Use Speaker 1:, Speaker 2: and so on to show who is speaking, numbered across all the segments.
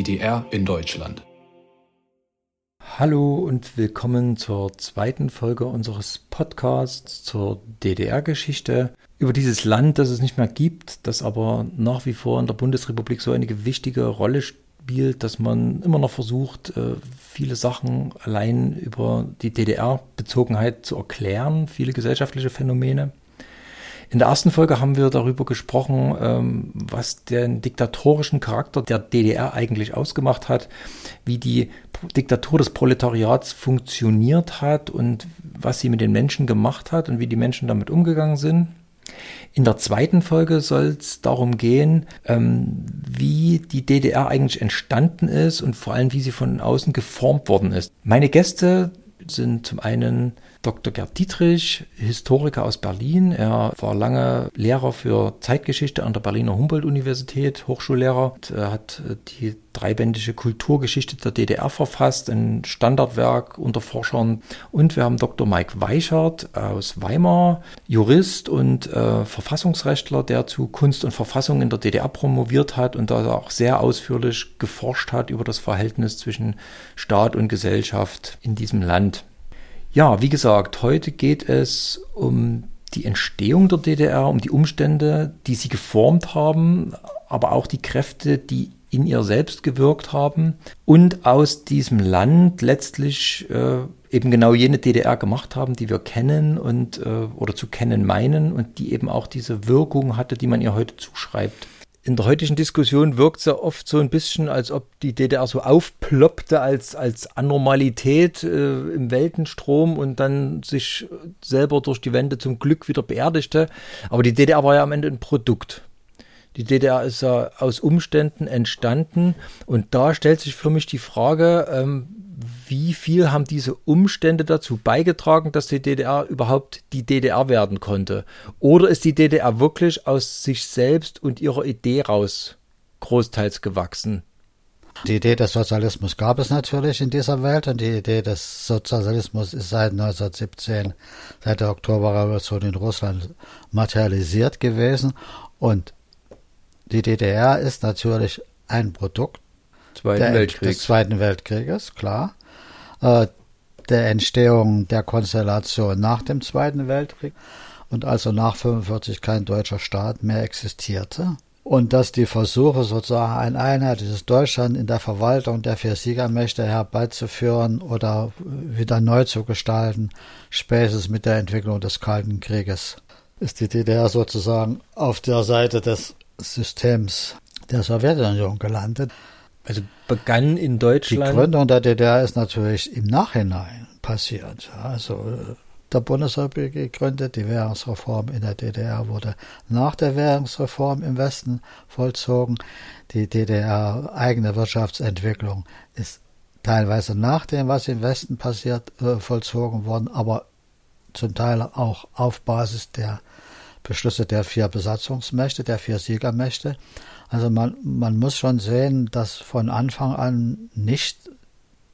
Speaker 1: DDR in Deutschland.
Speaker 2: Hallo und willkommen zur zweiten Folge unseres Podcasts zur DDR-Geschichte. Über dieses Land, das es nicht mehr gibt, das aber nach wie vor in der Bundesrepublik so eine wichtige Rolle spielt, dass man immer noch versucht, äh, viele Sachen allein über die DDR-Bezogenheit zu erklären, viele gesellschaftliche Phänomene. In der ersten Folge haben wir darüber gesprochen, ähm, was den diktatorischen Charakter der DDR eigentlich ausgemacht hat, wie die Diktatur des Proletariats funktioniert hat und was sie mit den Menschen gemacht hat und wie die Menschen damit umgegangen sind. In der zweiten Folge soll es darum gehen, ähm, wie die DDR eigentlich entstanden ist und vor allem, wie sie von außen geformt worden ist. Meine Gäste sind zum einen Dr. Gerd Dietrich, Historiker aus Berlin. Er war lange Lehrer für Zeitgeschichte an der Berliner Humboldt-Universität, Hochschullehrer. Er hat äh, die dreibändige Kulturgeschichte der DDR verfasst, ein Standardwerk unter Forschern. Und wir haben Dr. Mike Weichert aus Weimar, Jurist und äh, Verfassungsrechtler, der zu Kunst und Verfassung in der DDR promoviert hat und da auch sehr ausführlich geforscht hat über das Verhältnis zwischen Staat und Gesellschaft in diesem Land. Ja, wie gesagt, heute geht es um die Entstehung der DDR, um die Umstände, die sie geformt haben, aber auch die Kräfte, die in ihr selbst gewirkt haben und aus diesem Land letztlich äh, eben genau jene DDR gemacht haben, die wir kennen und äh, oder zu kennen meinen und die eben auch diese Wirkung hatte, die man ihr heute zuschreibt in der heutigen Diskussion wirkt es ja oft so ein bisschen, als ob die DDR so aufploppte als, als Anormalität äh, im Weltenstrom und dann sich selber durch die Wände zum Glück wieder beerdigte. Aber die DDR war ja am Ende ein Produkt. Die DDR ist ja aus Umständen entstanden und da stellt sich für mich die Frage, ähm, wie viel haben diese Umstände dazu beigetragen, dass die DDR überhaupt die DDR werden konnte? Oder ist die DDR wirklich aus sich selbst und ihrer Idee raus großteils gewachsen?
Speaker 3: Die Idee des Sozialismus gab es natürlich in dieser Welt und die Idee des Sozialismus ist seit 1917, seit der Oktoberrevolution in Russland materialisiert gewesen und die DDR ist natürlich ein Produkt der, des Zweiten Weltkrieges, klar. Äh, der Entstehung der Konstellation nach dem Zweiten Weltkrieg und also nach 45 kein deutscher Staat mehr existierte. Und dass die Versuche sozusagen ein einheitliches Deutschland in der Verwaltung der vier Siegermächte herbeizuführen oder wieder neu zu gestalten, spätestens mit der Entwicklung des Kalten Krieges ist die DDR sozusagen auf der Seite des Systems der Sowjetunion gelandet.
Speaker 2: Also begann in Deutschland.
Speaker 3: Die Gründung der DDR ist natürlich im Nachhinein passiert. Also äh, der Bundesrepublik gegründet, die Währungsreform in der DDR wurde nach der Währungsreform im Westen vollzogen. Die DDR eigene Wirtschaftsentwicklung ist teilweise nach dem, was im Westen passiert, äh, vollzogen worden, aber zum Teil auch auf Basis der Beschlüsse der vier Besatzungsmächte, der vier Siegermächte. Also man, man muss schon sehen, dass von Anfang an nicht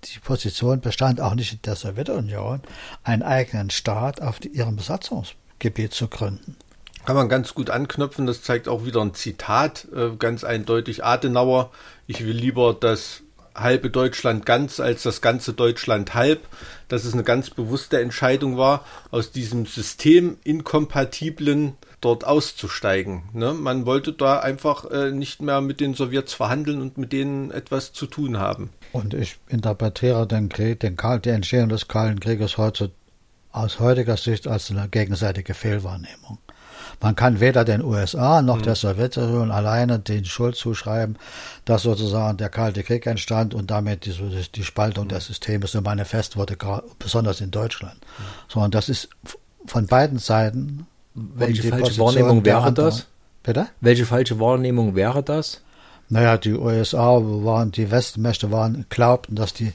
Speaker 3: die Position bestand, auch nicht in der Sowjetunion, einen eigenen Staat auf ihrem Besatzungsgebiet zu gründen.
Speaker 4: Kann man ganz gut anknüpfen, das zeigt auch wieder ein Zitat, äh, ganz eindeutig Adenauer. Ich will lieber das halbe Deutschland ganz als das ganze Deutschland halb, dass es eine ganz bewusste Entscheidung war, aus diesem System inkompatiblen dort auszusteigen. Ne? Man wollte da einfach äh, nicht mehr mit den Sowjets verhandeln und mit denen etwas zu tun haben.
Speaker 3: Und ich interpretiere den Krieg, den Kal die Entstehung des Kalten Krieges heute aus heutiger Sicht als eine gegenseitige Fehlwahrnehmung. Man kann weder den USA noch mhm. der Sowjetunion alleine den Schuld zuschreiben, dass sozusagen der Kalte Krieg entstand und damit die, die Spaltung mhm. der Systeme so manifest wurde, besonders in Deutschland. Mhm. Sondern das ist von beiden Seiten
Speaker 2: welche falsche Wahrnehmung wäre das? Bitte? Welche falsche Wahrnehmung wäre das?
Speaker 3: Naja, die USA waren, die Westmächte waren, glaubten, dass die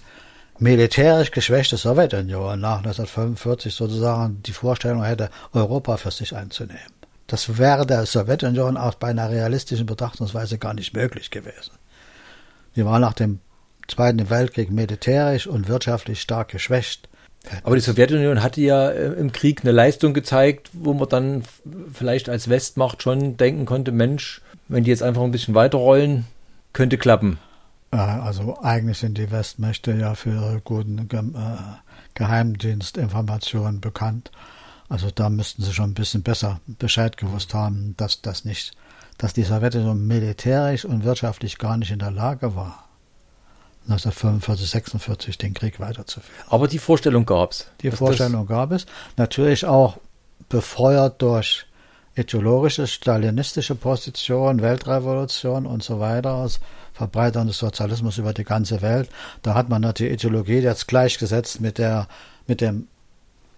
Speaker 3: militärisch geschwächte Sowjetunion nach 1945 sozusagen die Vorstellung hätte, Europa für sich einzunehmen. Das wäre der Sowjetunion auch bei einer realistischen Betrachtungsweise gar nicht möglich gewesen. Die war nach dem Zweiten Weltkrieg militärisch und wirtschaftlich stark geschwächt.
Speaker 2: Aber die Sowjetunion hatte ja äh, im Krieg eine Leistung gezeigt, wo man dann vielleicht als Westmacht schon denken konnte, Mensch, wenn die jetzt einfach ein bisschen weiterrollen, könnte klappen.
Speaker 3: Also eigentlich sind die Westmächte ja für ihre guten äh, Geheimdienstinformationen bekannt. Also da müssten sie schon ein bisschen besser Bescheid gewusst haben, dass das nicht, dass die Sowjetunion militärisch und wirtschaftlich gar nicht in der Lage war, 1945, 46 den Krieg weiterzuführen.
Speaker 2: Aber die Vorstellung gab es.
Speaker 3: Die Vorstellung gab es. Natürlich auch befeuert durch ideologische, stalinistische Position, Weltrevolution und so weiter, Verbreiterung des Sozialismus über die ganze Welt. Da hat man die Ideologie jetzt gleichgesetzt mit der, mit dem,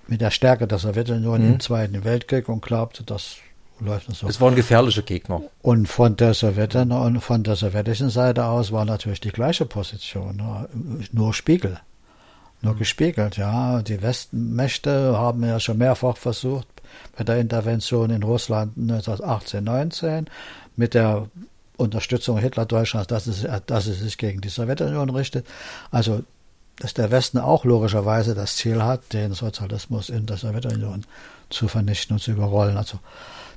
Speaker 3: mit der Stärke der Sowjetunion mhm. im Zweiten Weltkrieg und glaubte, das läuft so.
Speaker 2: Es waren gefährliche Gegner.
Speaker 3: Und von der Sowjetunion, von der sowjetischen Seite aus war natürlich die gleiche Position, nur Spiegel. Nur gespiegelt, ja. Die Westmächte haben ja schon mehrfach versucht, bei der Intervention in Russland 1918, 19, mit der Unterstützung Hitler-Deutschlands, dass es, dass es sich gegen die Sowjetunion richtet. Also, dass der Westen auch logischerweise das Ziel hat, den Sozialismus in der Sowjetunion zu vernichten und zu überrollen. Also,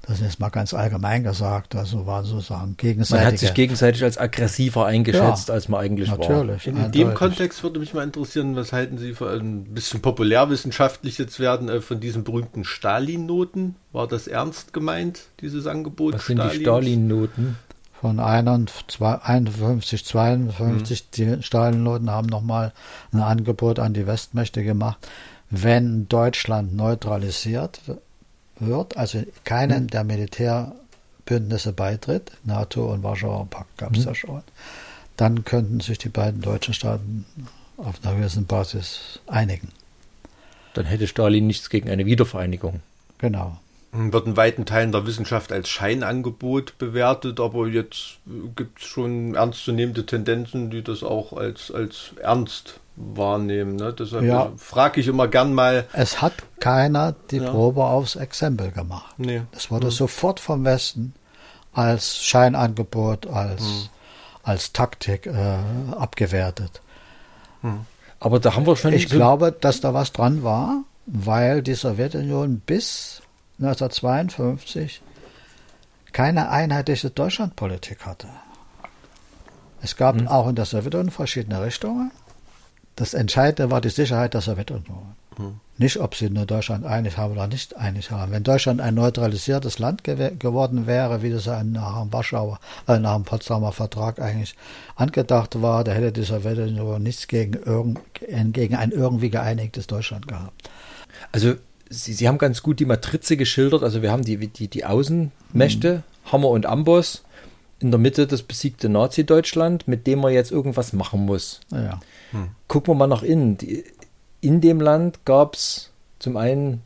Speaker 3: das ist jetzt mal ganz allgemein gesagt. Also waren sozusagen gegenseitig.
Speaker 2: Man hat sich gegenseitig als aggressiver eingeschätzt, ja, als man eigentlich
Speaker 4: natürlich, war. In dem Kontext würde mich mal interessieren, was halten Sie für ein bisschen populärwissenschaftlich jetzt werden äh, von diesen berühmten Stalin-Noten? War das ernst gemeint, dieses Angebot?
Speaker 2: Was sind die Stalin-Noten?
Speaker 3: Von 51, 52, mhm. die Stalin-Noten haben nochmal ein Angebot an die Westmächte gemacht. Wenn Deutschland neutralisiert wird, also keinen mhm. der Militärbündnisse beitritt, NATO und Warschauer Pakt gab es mhm. ja schon, dann könnten sich die beiden deutschen Staaten auf einer gewissen Basis einigen.
Speaker 2: Dann hätte Stalin nichts gegen eine Wiedervereinigung.
Speaker 3: Genau.
Speaker 4: Wird in weiten Teilen der Wissenschaft als Scheinangebot bewertet, aber jetzt gibt es schon ernstzunehmende Tendenzen, die das auch als, als ernst wahrnehmen. Ne? Deshalb ja. frage ich immer gern mal.
Speaker 3: Es hat keiner die ja. Probe aufs Exempel gemacht. Nee. Das wurde hm. sofort vom Westen als Scheinangebot, als, hm. als Taktik äh, abgewertet.
Speaker 2: Hm. Aber da haben wir schon.
Speaker 3: Ich so glaube, dass da was dran war, weil die Sowjetunion bis 1952 keine einheitliche Deutschlandpolitik hatte. Es gab hm. auch in der Sowjetunion verschiedene Richtungen. Das Entscheidende war die Sicherheit der Sowjetunion. Hm. Nicht, ob sie nur Deutschland einig haben oder nicht einig haben. Wenn Deutschland ein neutralisiertes Land gew geworden wäre, wie das nach dem Warschauer, äh, nach dem Potsdamer Vertrag eigentlich angedacht war, da hätte die Sowjetunion nichts gegen, irgend, gegen ein irgendwie geeinigtes Deutschland gehabt.
Speaker 2: Also Sie, Sie haben ganz gut die Matrize geschildert. Also wir haben die, die, die Außenmächte, hm. Hammer und Amboss, in der Mitte das besiegte Nazi-Deutschland, mit dem man jetzt irgendwas machen muss.
Speaker 3: Ja.
Speaker 2: Hm. Gucken wir mal nach innen. In dem Land gab es zum einen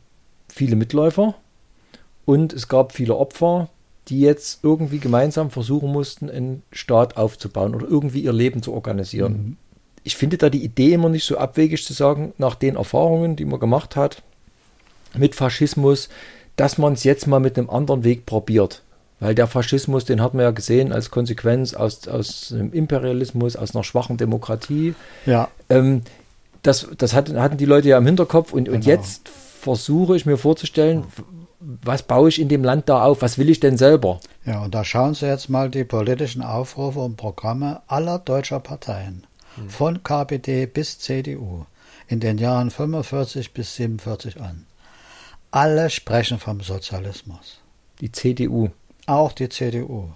Speaker 2: viele Mitläufer und es gab viele Opfer, die jetzt irgendwie gemeinsam versuchen mussten, einen Staat aufzubauen oder irgendwie ihr Leben zu organisieren. Mhm. Ich finde da die Idee immer nicht so abwegig zu sagen, nach den Erfahrungen, die man gemacht hat mit Faschismus, dass man es jetzt mal mit einem anderen Weg probiert. Weil der Faschismus, den hat man ja gesehen als Konsequenz aus, aus einem Imperialismus, aus einer schwachen Demokratie.
Speaker 3: Ja.
Speaker 2: Ähm, das das hatten, hatten die Leute ja im Hinterkopf und, genau. und jetzt versuche ich mir vorzustellen, was baue ich in dem Land da auf? Was will ich denn selber?
Speaker 3: Ja, und da schauen Sie jetzt mal die politischen Aufrufe und Programme aller deutscher Parteien, hm. von KPD bis CDU, in den Jahren 45 bis 47 an. Alle sprechen vom Sozialismus.
Speaker 2: Die CDU.
Speaker 3: Auch die CDU.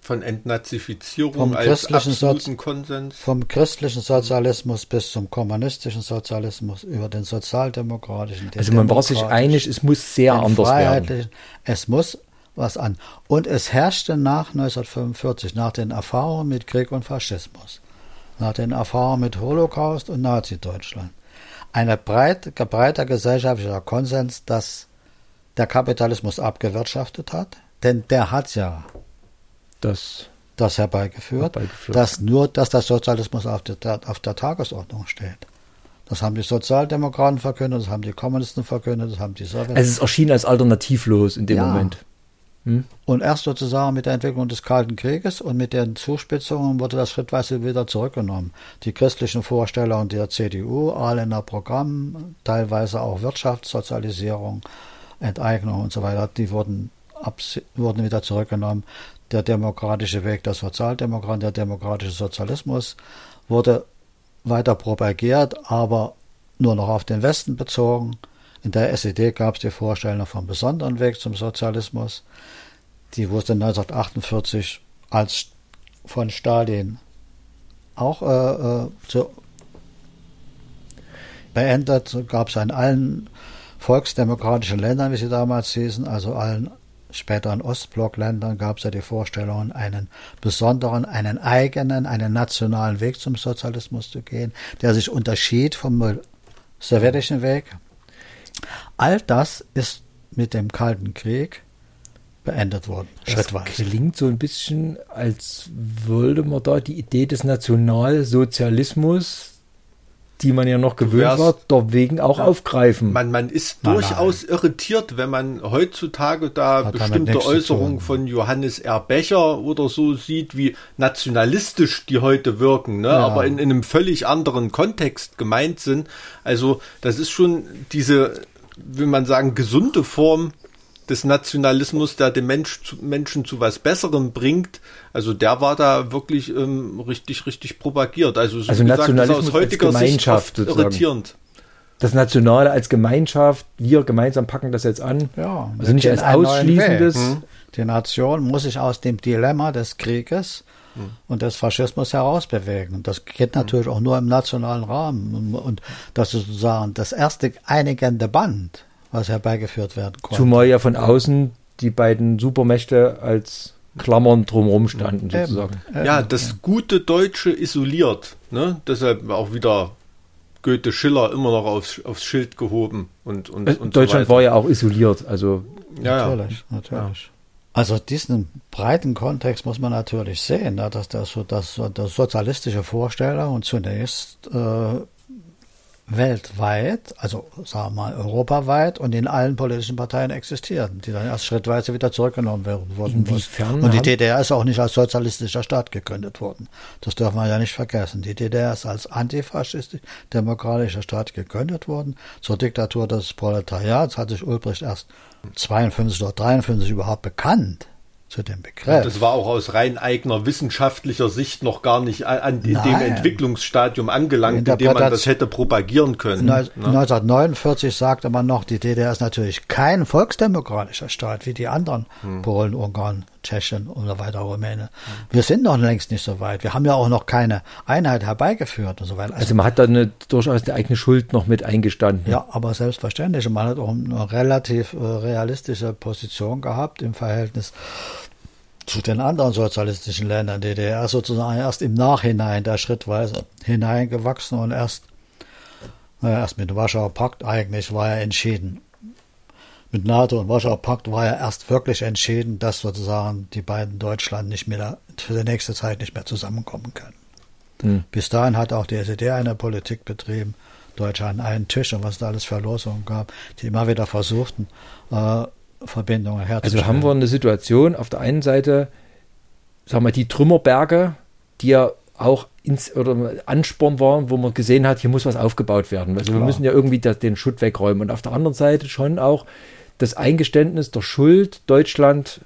Speaker 4: Von Entnazifizierung vom als absoluten Konsens.
Speaker 3: Vom christlichen Sozialismus bis zum kommunistischen Sozialismus über den sozialdemokratischen. Den
Speaker 2: also man war sich einig, es muss sehr anders werden.
Speaker 3: Es muss was an. Und es herrschte nach 1945, nach den Erfahrungen mit Krieg und Faschismus, nach den Erfahrungen mit Holocaust und Nazi-Deutschland, ein breit, breiter gesellschaftlicher Konsens, dass der Kapitalismus abgewirtschaftet hat, denn der hat ja
Speaker 2: das,
Speaker 3: das herbeigeführt, herbeigeführt, dass nur, dass der Sozialismus auf der, auf der Tagesordnung steht. Das haben die Sozialdemokraten verkündet, das haben die Kommunisten verkündet, das haben die
Speaker 2: Sowjets. Also es erschien als alternativlos in dem ja. Moment.
Speaker 3: Hm? Und erst sozusagen mit der Entwicklung des Kalten Krieges und mit den Zuspitzungen wurde das schrittweise wieder zurückgenommen. Die christlichen Vorstellungen der CDU, Ahlener Programm, teilweise auch Wirtschaftssozialisierung, Enteignung und so weiter, die wurden wurden wieder zurückgenommen. Der demokratische Weg der Sozialdemokraten, der demokratische Sozialismus wurde weiter propagiert, aber nur noch auf den Westen bezogen. In der SED gab es die Vorstellung vom besonderen Weg zum Sozialismus. Die wurde 1948 als von Stalin auch äh, äh, zu beendet. Gab es in allen volksdemokratischen Ländern, wie sie damals hießen, also allen späteren Ostblockländern, gab es ja die Vorstellung, einen besonderen, einen eigenen, einen nationalen Weg zum Sozialismus zu gehen, der sich unterschied vom sowjetischen Weg. All das ist mit dem Kalten Krieg beendet worden,
Speaker 2: das schrittweise. Klingt so ein bisschen, als würde man da die Idee des Nationalsozialismus, die man ja noch gewöhnt wärst, war, deswegen auch ja, aufgreifen.
Speaker 4: Man, man ist nein, durchaus nein. irritiert, wenn man heutzutage da Hat bestimmte Äußerungen von Johannes R. Becher oder so sieht, wie nationalistisch die heute wirken, ne? Ja. aber in, in einem völlig anderen Kontext gemeint sind. Also das ist schon diese, will man sagen, gesunde Form des Nationalismus, der den Mensch zu, Menschen zu was Besserem bringt, also der war da wirklich ähm, richtig, richtig propagiert. Also,
Speaker 2: so also gesagt, Nationalismus aus heutiger als Gemeinschaft Sicht irritierend. Das Nationale als Gemeinschaft, wir gemeinsam packen das jetzt an.
Speaker 3: Ja, also nicht als Ausschließendes. Hm. Die Nation muss sich aus dem Dilemma des Krieges hm. und des Faschismus herausbewegen. Das geht natürlich hm. auch nur im nationalen Rahmen. Und das ist sozusagen das erste einigende Band was herbeigeführt werden
Speaker 2: konnte. Zumal ja von außen die beiden Supermächte als Klammern drumherum standen, sozusagen.
Speaker 4: Ja, das gute Deutsche isoliert. Ne? Deshalb auch wieder Goethe Schiller immer noch aufs, aufs Schild gehoben. Und, und,
Speaker 2: äh, und Deutschland so war ja auch isoliert. Also
Speaker 3: ja, natürlich, ja. natürlich. Also diesen breiten Kontext muss man natürlich sehen, ne? dass das, das, das sozialistische Vorstellung und zunächst äh, weltweit, also sagen wir mal europaweit und in allen politischen Parteien existierten, die dann erst schrittweise wieder zurückgenommen werden wurden. Und die DDR ist auch nicht als sozialistischer Staat gegründet worden. Das darf man ja nicht vergessen. Die DDR ist als antifaschistisch demokratischer Staat gegründet worden. Zur Diktatur des Proletariats hat sich Ulbricht erst 52 oder 53 überhaupt bekannt zu dem Begriff.
Speaker 4: Das war auch aus rein eigener wissenschaftlicher Sicht noch gar nicht an, in dem Entwicklungsstadium angelangt, in, in dem man das hätte propagieren können.
Speaker 3: Ne? 1949 sagte man noch, die DDR ist natürlich kein volksdemokratischer Staat wie die anderen hm. Polen, Ungarn, Tschechien und so weiter, Rumänien. Hm. Wir sind noch längst nicht so weit. Wir haben ja auch noch keine Einheit herbeigeführt und so weiter.
Speaker 2: Also, also man hat da eine, durchaus eine eigene Schuld noch mit eingestanden.
Speaker 3: Ja, aber selbstverständlich. Und man hat auch eine relativ äh, realistische Position gehabt im Verhältnis zu den anderen sozialistischen Ländern DDR sozusagen erst im Nachhinein der schrittweise hineingewachsen und erst, naja, erst mit dem Warschauer Pakt eigentlich war er entschieden. Mit NATO und Warschauer Pakt war er erst wirklich entschieden, dass sozusagen die beiden Deutschland nicht mehr für die nächste Zeit nicht mehr zusammenkommen können. Hm. Bis dahin hat auch die SED eine Politik betrieben, Deutschland einen Tisch und was da alles für Losungen gab, die immer wieder versuchten, äh, Verbindungen herzustellen.
Speaker 2: Also haben wir eine Situation, auf der einen Seite, sagen wir, die Trümmerberge, die ja auch ins, oder Ansporn waren, wo man gesehen hat, hier muss was aufgebaut werden. Also Klar. wir müssen ja irgendwie das, den Schutt wegräumen. Und auf der anderen Seite schon auch das Eingeständnis der Schuld. Deutschland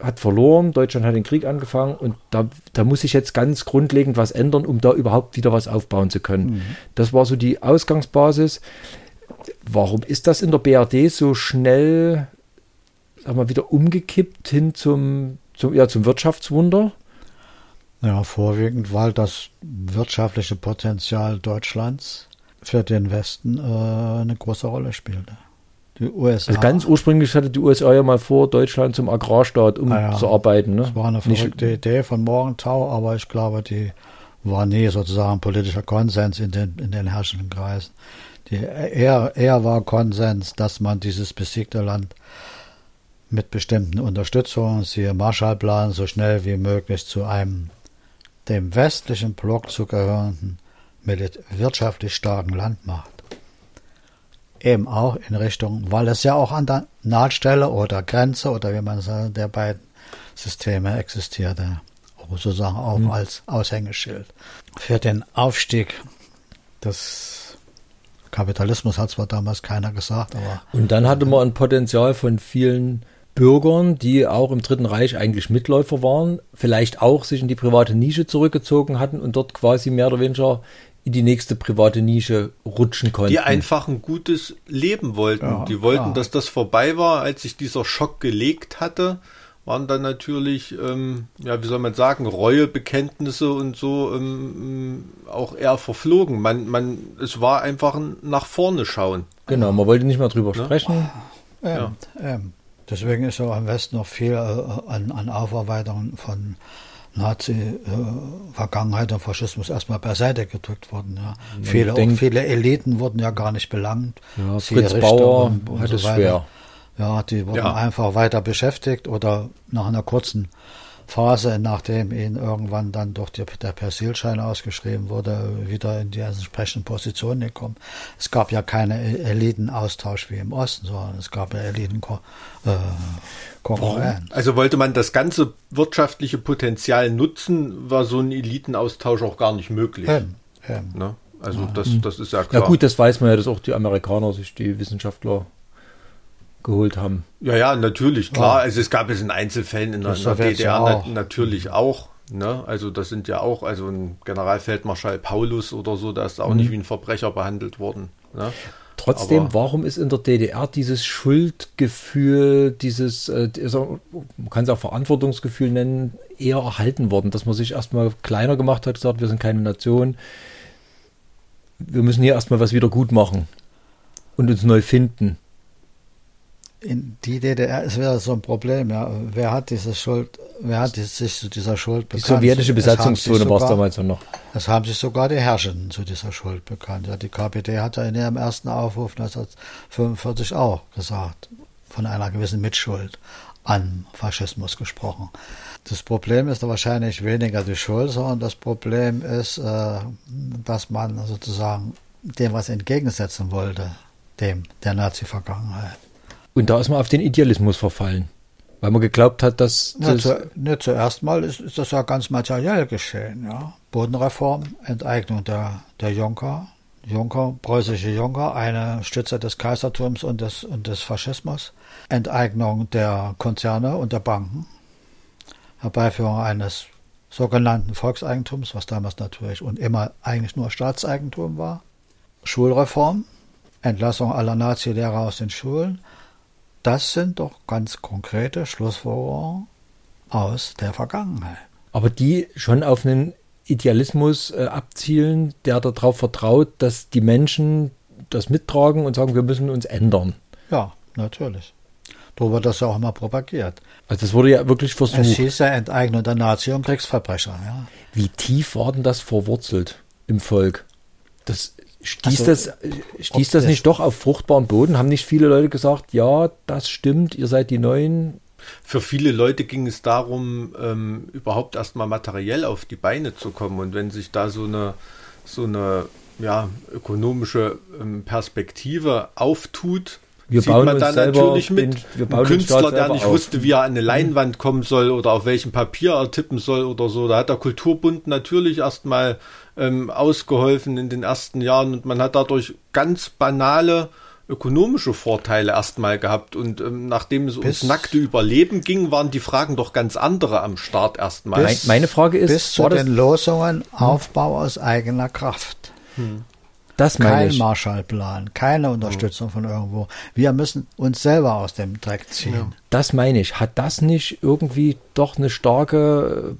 Speaker 2: hat verloren, Deutschland hat den Krieg angefangen und da, da muss sich jetzt ganz grundlegend was ändern, um da überhaupt wieder was aufbauen zu können. Mhm. Das war so die Ausgangsbasis. Warum ist das in der BRD so schnell sag mal, wieder umgekippt hin zum, zum, ja, zum Wirtschaftswunder?
Speaker 3: Ja, vorwiegend, weil das wirtschaftliche Potenzial Deutschlands für den Westen äh, eine große Rolle spielte.
Speaker 2: Die USA. Also ganz ursprünglich hatte die USA ja mal vor, Deutschland zum Agrarstaat umzuarbeiten.
Speaker 3: Ja, ne? Das war eine verrückte Nicht, Idee von Morgenthau, aber ich glaube, die war nie sozusagen politischer Konsens in den, in den herrschenden Kreisen. Die, eher, eher war Konsens, dass man dieses besiegte Land mit bestimmten Unterstützungen, siehe Marshallplan, so schnell wie möglich zu einem dem westlichen Block zugehörenden wirtschaftlich starken Land macht. Eben auch in Richtung, weil es ja auch an der Nahtstelle oder Grenze oder wie man sagt, der beiden Systeme existierte, sozusagen auch mhm. als Aushängeschild. Für den Aufstieg des Kapitalismus hat zwar damals keiner gesagt, aber.
Speaker 2: Und dann hatte man ein Potenzial von vielen Bürgern, die auch im Dritten Reich eigentlich Mitläufer waren, vielleicht auch sich in die private Nische zurückgezogen hatten und dort quasi mehr oder weniger in die nächste private Nische rutschen konnten.
Speaker 4: Die einfach ein gutes Leben wollten.
Speaker 3: Ja,
Speaker 4: die wollten,
Speaker 3: ja.
Speaker 4: dass das vorbei war, als sich dieser Schock gelegt hatte, waren dann natürlich, ähm, ja, wie soll man sagen, Reuebekenntnisse und so ähm, auch eher verflogen. Man, man, es war einfach ein nach vorne schauen.
Speaker 2: Genau, man wollte nicht mehr drüber sprechen.
Speaker 3: Ähm, ähm. Deswegen ist auch am Westen noch viel äh, an, an Aufarbeitung von Nazi-Vergangenheit und Faschismus erstmal beiseite gedrückt worden. Ja. Viele, auch
Speaker 2: denkt-
Speaker 3: viele Eliten wurden ja gar nicht belangt.
Speaker 2: Ja, Fritz
Speaker 3: Richter
Speaker 2: Bauer
Speaker 3: und- und
Speaker 2: hat
Speaker 3: so
Speaker 2: es
Speaker 3: weiter.
Speaker 2: schwer.
Speaker 3: Ja, die wurden
Speaker 4: Ja.
Speaker 3: einfach weiter beschäftigt oder nach einer kurzen Phase, nachdem ihnen irgendwann dann durch die, der Persilschein ausgeschrieben wurde, wieder in die entsprechenden Positionen gekommen. Es gab ja keinen Elitenaustausch wie im Osten, sondern es gab ja Elitenkonkurrenz.
Speaker 4: Also wollte man das ganze wirtschaftliche Potenzial nutzen, war so ein Elitenaustausch auch gar nicht möglich.
Speaker 3: Ähm, ähm.
Speaker 4: Ne? Also das, das ist ja
Speaker 2: Ja
Speaker 4: klar.
Speaker 2: gut, das weiß man ja, dass auch die Amerikaner sich die Wissenschaftler geholt haben.
Speaker 4: Ja, ja, natürlich, klar.
Speaker 3: Ja.
Speaker 4: Also es gab es in Einzelfällen in der, in der DDR
Speaker 3: auch.
Speaker 4: natürlich auch. Ne? Also das sind ja auch, also ein Generalfeldmarschall Paulus oder so, da ist auch nicht wie ein Verbrecher behandelt worden. Ne?
Speaker 2: Trotzdem,
Speaker 4: Aber-
Speaker 2: warum ist in der DDR dieses Schuldgefühl, dieses, äh, also, man kann es auch Verantwortungsgefühl nennen, eher erhalten worden, dass man sich erstmal kleiner gemacht hat, gesagt, wir sind keine Nation, wir müssen hier erstmal was wieder gut machen und uns neu finden.
Speaker 3: In die DDR ist wieder so ein Problem, ja. Wer hat diese Schuld, wer hat die- sich zu dieser Schuld
Speaker 2: Die
Speaker 3: bekannt?
Speaker 2: sowjetische
Speaker 3: haben sich
Speaker 2: Besatzungszone war es damals noch.
Speaker 3: Es haben sich sogar die Herrschenden zu dieser Schuld bekannt. Ja, die KPD hat ja in ihrem ersten Aufruf 1945 auch gesagt, von einer gewissen Mitschuld an Faschismus gesprochen. Das Problem ist wahrscheinlich weniger die Schuld, sondern das Problem ist, äh, dass man sozusagen dem was entgegensetzen wollte, dem der Nazi-Vergangenheit.
Speaker 2: Und da ist man auf den Idealismus verfallen, weil man geglaubt hat, dass
Speaker 3: Ja,
Speaker 2: das,
Speaker 3: zu, ne, zuerst mal ist, ist das ja ganz materiell geschehen. Ja. Bodenreform, Enteignung der, der Junker, Junker, preußische Junker, eine Stütze des Kaisertums und des, und des Faschismus, Enteignung der Konzerne und der Banken, Herbeiführung eines sogenannten Volkseigentums, was damals natürlich und immer eigentlich nur Staatseigentum war, Schulreform, Entlassung aller Nazi-Lehrer aus den Schulen, das sind doch ganz konkrete Schlussfolgerungen aus der Vergangenheit.
Speaker 2: aber die schon auf einen Idealismus äh, abzielen, der darauf vertraut, dass die Menschen das mittragen und sagen, wir müssen uns ändern.
Speaker 3: Ja, natürlich. So wird das ja auch immer propagiert.
Speaker 2: Also das wurde ja wirklich
Speaker 3: Es
Speaker 2: versucht.
Speaker 3: hieß ja Enteignung der Nazi- und Kriegsverbrecher. Ja.
Speaker 2: Wie tief war denn das verwurzelt im Volk? Das stieß
Speaker 3: Also,
Speaker 2: das, äh, stieß
Speaker 3: ob
Speaker 2: das
Speaker 3: das-
Speaker 2: nicht doch auf fruchtbaren Boden? Haben nicht viele Leute gesagt, ja, das stimmt, ihr seid die Neuen?
Speaker 4: Für viele Leute ging es darum, ähm, überhaupt erstmal materiell auf die Beine zu kommen. Und wenn sich da so eine, so eine ja, ökonomische ähm, Perspektive auftut,
Speaker 2: Wir
Speaker 4: sieht
Speaker 2: bauen
Speaker 4: man da natürlich mit.
Speaker 2: den- wir
Speaker 4: Ein
Speaker 2: bauen
Speaker 4: Künstler, der nicht
Speaker 2: auf.
Speaker 4: wusste, wie er an eine Leinwand kommen soll oder auf welchem Papier er tippen soll oder so. Da hat der Kulturbund natürlich erstmal ähm, ausgeholfen in den ersten Jahren und man hat dadurch ganz banale ökonomische Vorteile erstmal gehabt und ähm, nachdem es ums
Speaker 3: Bis-
Speaker 4: nackte Überleben ging, waren die Fragen doch ganz andere am Start erstmal.
Speaker 2: Mein, meine Frage ist,
Speaker 3: Bis zu
Speaker 2: war das,
Speaker 3: den Losungen Aufbau aus eigener Kraft.
Speaker 2: das meine
Speaker 3: Kein
Speaker 2: ich.
Speaker 3: Marshallplan, keine Unterstützung von irgendwo. Wir müssen uns selber aus dem Dreck ziehen.
Speaker 2: Das meine ich. Hat das nicht irgendwie doch eine starke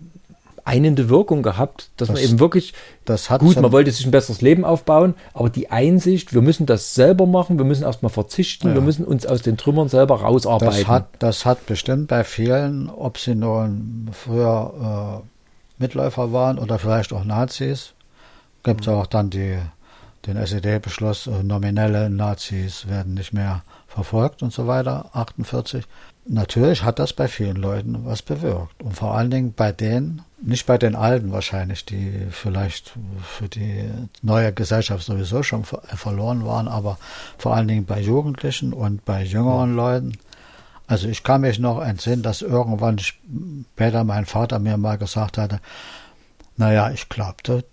Speaker 2: einende Wirkung gehabt, dass man
Speaker 3: Das-
Speaker 2: eben wirklich,
Speaker 3: das hat
Speaker 2: gut, man wollte sich ein besseres Leben aufbauen, aber die Einsicht, wir müssen das selber machen, wir müssen erstmal verzichten,
Speaker 3: Ja.
Speaker 2: wir müssen uns aus den Trümmern selber rausarbeiten.
Speaker 3: Das hat, das hat bestimmt bei vielen, ob sie nun früher äh, Mitläufer waren oder vielleicht auch Nazis, gibt es
Speaker 2: Mhm.
Speaker 3: auch dann die, den SED-Beschluss, äh, nominelle Nazis werden nicht mehr verfolgt und so weiter, 48. Natürlich hat das bei vielen Leuten was bewirkt. Und vor allen Dingen bei denen, nicht bei den Alten wahrscheinlich, die vielleicht für die neue Gesellschaft sowieso schon ver verloren waren, aber vor allen Dingen bei Jugendlichen und bei jüngeren Leuten. Also ich kann mich noch entsinnen, dass irgendwann später mein Vater mir mal gesagt hatte, naja, ich glaubte,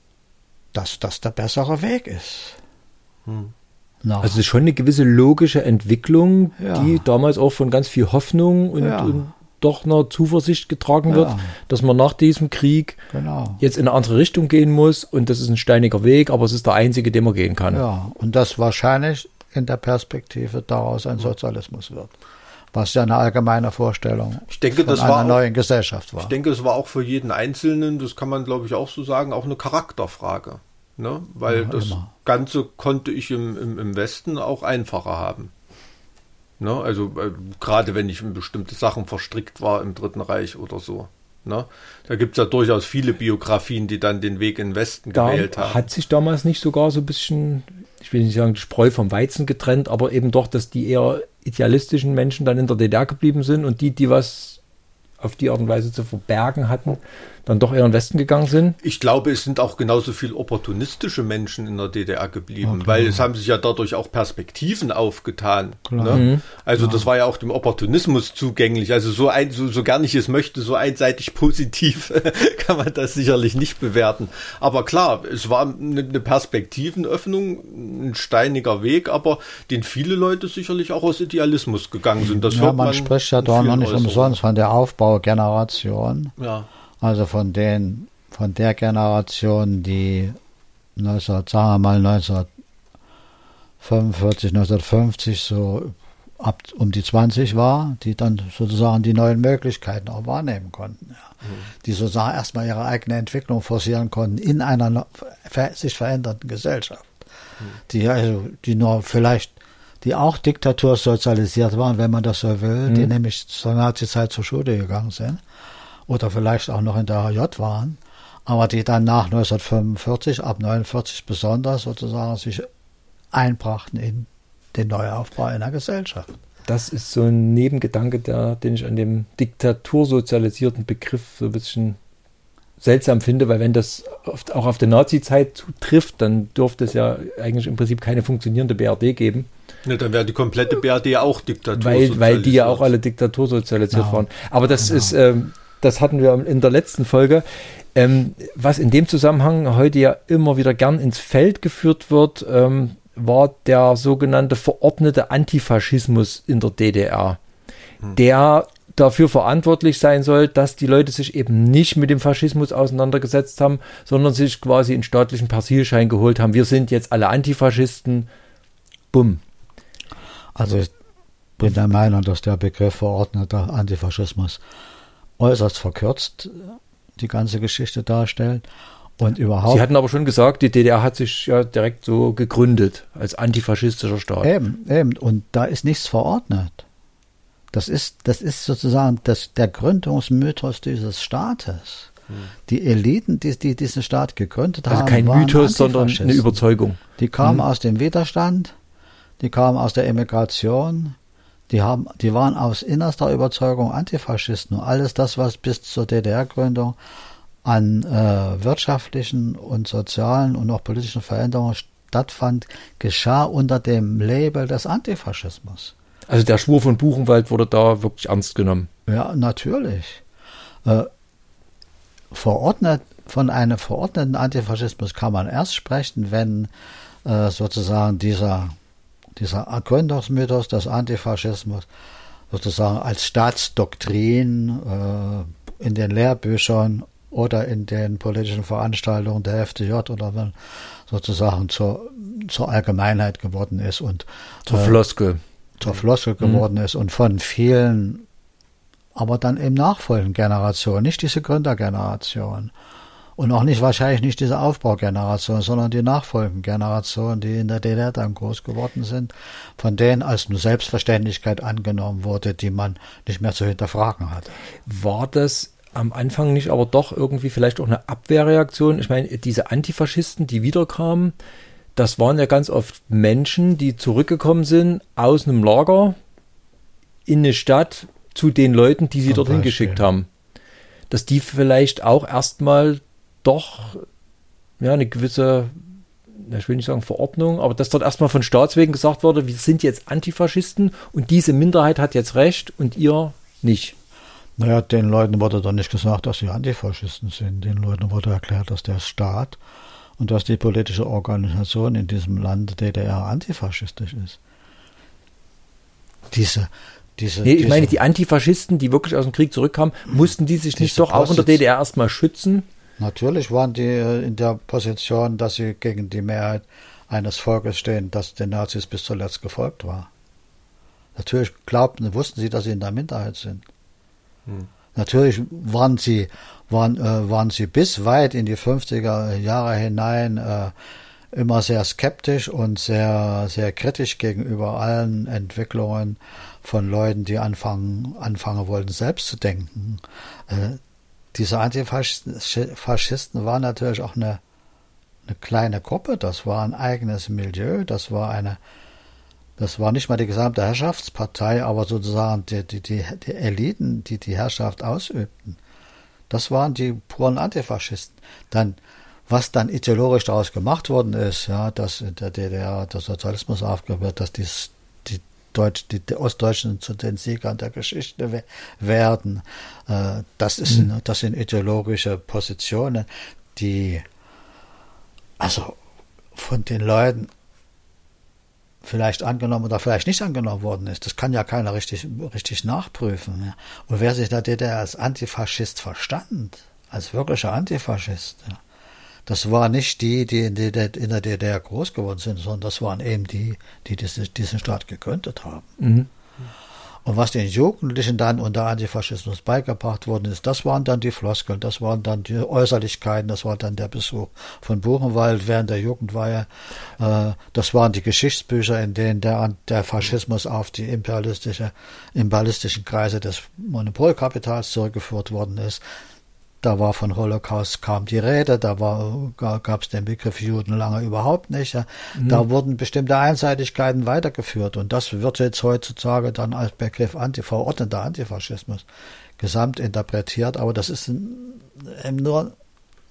Speaker 3: dass das der bessere Weg ist. nach.
Speaker 2: Also es ist schon eine gewisse logische Entwicklung,
Speaker 3: Ja.
Speaker 2: die damals auch von ganz viel Hoffnung und,
Speaker 3: Ja.
Speaker 2: und doch einer Zuversicht getragen wird,
Speaker 3: Ja.
Speaker 2: dass man nach diesem Krieg
Speaker 3: genau.
Speaker 2: jetzt in eine andere Richtung gehen muss und das ist ein steiniger Weg, aber es ist der einzige, den man gehen kann.
Speaker 3: Ja, und das wahrscheinlich in der Perspektive daraus ein Sozialismus wird. Was ja eine allgemeine Vorstellung
Speaker 4: Ich denke,
Speaker 3: von
Speaker 4: das
Speaker 3: einer
Speaker 4: war auch-
Speaker 3: neuen Gesellschaft war.
Speaker 4: Ich denke, es war auch für jeden Einzelnen, das kann man glaube ich auch so sagen, auch eine Charakterfrage. Ne? Weil
Speaker 3: Ja,
Speaker 4: das
Speaker 3: immer.
Speaker 4: Ganze konnte ich im, im, im Westen auch einfacher haben. Ne? Also äh, gerade wenn ich in bestimmte Sachen verstrickt war im Dritten Reich oder so. Ne? Da gibt es ja durchaus viele Biografien, die dann den Weg in den Westen
Speaker 2: Da
Speaker 4: gewählt haben.
Speaker 2: hat sich damals nicht sogar so ein bisschen, ich will nicht sagen, die Spreu vom Weizen getrennt, aber eben doch, dass die eher idealistischen Menschen dann in der DDR geblieben sind und die, die was auf die Art und Weise zu verbergen hatten, dann doch eher in den Westen gegangen sind.
Speaker 4: Ich glaube, es sind auch genauso viel opportunistische Menschen in der DDR geblieben,
Speaker 3: Ja,
Speaker 4: weil es haben sich ja dadurch auch Perspektiven aufgetan. Ne? Also das war ja auch dem Opportunismus zugänglich. Also so ein, so, so gern ich es möchte, so einseitig positiv kann man das sicherlich nicht bewerten. Aber klar, es war eine, Perspektivenöffnung, ein steiniger Weg, aber den viele Leute sicherlich auch aus Idealismus gegangen sind. Das
Speaker 3: ja,
Speaker 4: hört
Speaker 3: man,
Speaker 4: man
Speaker 3: spricht ja doch noch nicht
Speaker 4: Äußerungen.
Speaker 3: umsonst von der Aufbaugeneration.
Speaker 4: Ja.
Speaker 3: Also von den, von der Generation, die 19, sagen wir mal 1945, 1950 so ab um die 20 war, die dann sozusagen die neuen Möglichkeiten auch wahrnehmen konnten. Ja. Die sozusagen erstmal ihre eigene Entwicklung forcieren konnten in einer sich verändernden Gesellschaft. Die also, die nur vielleicht, die auch diktatursozialisiert waren, wenn man das so will, die nämlich zur Nazizeit zur Schule gegangen sind oder vielleicht auch noch in der HJ waren, aber die dann nach 1945, ab 49 besonders sozusagen sich einbrachten in den Neuaufbau einer Gesellschaft.
Speaker 2: Das ist so ein Nebengedanke, der, den ich an dem diktatursozialisierten Begriff so ein bisschen seltsam finde, weil wenn das oft auch auf die Nazi-Zeit zutrifft, dann dürfte es ja eigentlich im Prinzip keine funktionierende BRD geben,
Speaker 4: Ne, dann wäre die komplette BRD auch Diktatur.
Speaker 2: weil, weil die ja auch alle diktatursozialisiert
Speaker 3: Ja,
Speaker 2: waren. Aber das
Speaker 3: genau.
Speaker 2: ist, ähm, das hatten wir in der letzten Folge. Ähm, was in dem Zusammenhang heute ja immer wieder gern ins Feld geführt wird, ähm, war der sogenannte verordnete Antifaschismus in der DDR, der dafür verantwortlich sein soll, dass die Leute sich eben nicht mit dem Faschismus auseinandergesetzt haben, sondern sich quasi einen staatlichen Persilschein geholt haben. Wir sind jetzt alle Antifaschisten. Bumm.
Speaker 3: Also ich bin der Meinung, dass der Begriff verordneter Antifaschismus äußerst verkürzt die ganze Geschichte darstellt und überhaupt
Speaker 2: Sie hatten aber schon gesagt, die DDR hat sich ja direkt so gegründet als antifaschistischer Staat.
Speaker 3: Eben, eben. Und da ist nichts verordnet. Das ist, das ist sozusagen das, der Gründungsmythos dieses Staates. Die Eliten, die, die diesen Staat gegründet
Speaker 2: also
Speaker 3: haben,
Speaker 2: kein
Speaker 3: waren
Speaker 2: Mythos, sondern eine. Überzeugung.
Speaker 3: Die kamen aus dem Widerstand, die kamen aus der Emigration, die, haben, die waren aus innerster Überzeugung Antifaschisten. Und alles das, was bis zur DDR-Gründung an äh, wirtschaftlichen und sozialen und auch politischen Veränderungen stattfand, geschah unter dem Label des Antifaschismus.
Speaker 2: Also der Schwur von Buchenwald wurde da wirklich ernst genommen.
Speaker 3: Ja, natürlich. Äh, verordnet, von einem verordneten Antifaschismus kann man erst sprechen, wenn äh, sozusagen dieser, dieser Gründungsmythos des Antifaschismus sozusagen als Staatsdoktrin äh, in den Lehrbüchern oder in den politischen Veranstaltungen der FDJ oder wenn sozusagen zur, zur Allgemeinheit geworden ist und
Speaker 2: Zur
Speaker 3: äh,
Speaker 2: Floskel.
Speaker 3: zur Floskel geworden ist und von vielen, aber dann im nachfolgenden Generation, nicht diese Gründergeneration und auch nicht wahrscheinlich nicht diese Aufbaugeneration, sondern die nachfolgenden Generationen, die in der DDR dann groß geworden sind, von denen als eine Selbstverständlichkeit angenommen wurde, die man nicht mehr zu hinterfragen hatte.
Speaker 2: War das am Anfang nicht aber doch irgendwie vielleicht auch eine Abwehrreaktion? Ich meine, diese Antifaschisten, die wiederkamen, das waren ja ganz oft Menschen, die zurückgekommen sind aus einem Lager in eine Stadt zu den Leuten, die sie
Speaker 3: Zum
Speaker 2: dorthin
Speaker 3: Beispiel.
Speaker 2: geschickt haben. Dass die vielleicht auch erstmal doch ja, eine gewisse, ich will nicht sagen Verordnung, aber dass dort erstmal von Staatswegen gesagt wurde, wir sind jetzt Antifaschisten und diese Minderheit hat jetzt Recht und ihr nicht.
Speaker 3: Naja, den Leuten wurde doch nicht gesagt, dass sie Antifaschisten sind. Den Leuten wurde erklärt, dass der Staat und dass die politische Organisation in diesem Land DDR antifaschistisch ist. Diese, diese,
Speaker 2: Nee, ich
Speaker 3: diese,
Speaker 2: meine, die Antifaschisten, die wirklich aus dem Krieg zurückkamen, mussten die sich nicht doch auch in der
Speaker 3: Posits-
Speaker 2: DDR erstmal schützen?
Speaker 3: Natürlich waren die äh, in der Position, dass sie gegen die Mehrheit eines Volkes stehen, das den Nazis bis zuletzt gefolgt war. Natürlich glaubten, wussten sie, dass sie in der Minderheit sind. Natürlich waren sie, waren, äh, waren sie bis weit in die 50er Jahre hinein äh, immer sehr skeptisch und sehr, sehr kritisch gegenüber allen Entwicklungen von Leuten, die anfangen, anfangen wollten, selbst zu denken. Äh, diese Antifaschisten Faschisten waren natürlich auch eine, eine kleine Gruppe, das war ein eigenes Milieu, das war eine, das war nicht mal die gesamte Herrschaftspartei, aber sozusagen die, die, die, die Eliten, die die Herrschaft ausübten. Das waren die puren Antifaschisten. Dann, was dann ideologisch daraus gemacht worden ist, ja, dass in der DDR der Sozialismus aufgehört wird, dass die, die, Deutsch, die, die Ostdeutschen zu den Siegern der Geschichte we werden, äh, das, ist,
Speaker 2: Mhm.
Speaker 3: das sind ideologische Positionen, die also von den Leuten vielleicht angenommen oder vielleicht nicht angenommen worden ist. Das kann ja keiner richtig, richtig nachprüfen. Ja. Und wer sich der DDR als Antifaschist verstand, als wirklicher Antifaschist, ja, das war nicht die, die in der, DDR groß geworden sind, sondern das waren eben die, die diese, diesen Staat gegründet haben.
Speaker 2: Mhm.
Speaker 3: Und was den Jugendlichen dann unter Antifaschismus beigebracht worden ist, das waren dann die Floskeln, das waren dann die Äußerlichkeiten, das war dann der Besuch von Buchenwald während der Jugendweihe, äh, das waren die Geschichtsbücher, in denen der, der Faschismus auf die imperialistische, imperialistischen Kreise des Monopolkapitals zurückgeführt worden ist. Da war von Holocaust kaum die Rede, da gab es den Begriff Juden lange überhaupt nicht. Ja. Da wurden bestimmte Einseitigkeiten weitergeführt und das wird jetzt heutzutage dann als Begriff anti, verordneter Antifaschismus gesamt interpretiert, aber das ist ein, eben nur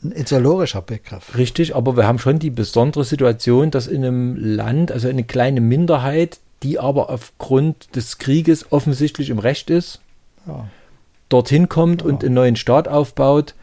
Speaker 3: ein ideologischer Begriff.
Speaker 2: Richtig, aber wir haben schon die besondere Situation, dass in einem Land, also eine kleine Minderheit, die aber aufgrund des Krieges offensichtlich im Recht ist,
Speaker 3: Ja.
Speaker 2: Dorthin kommt und einen neuen Staat aufbaut,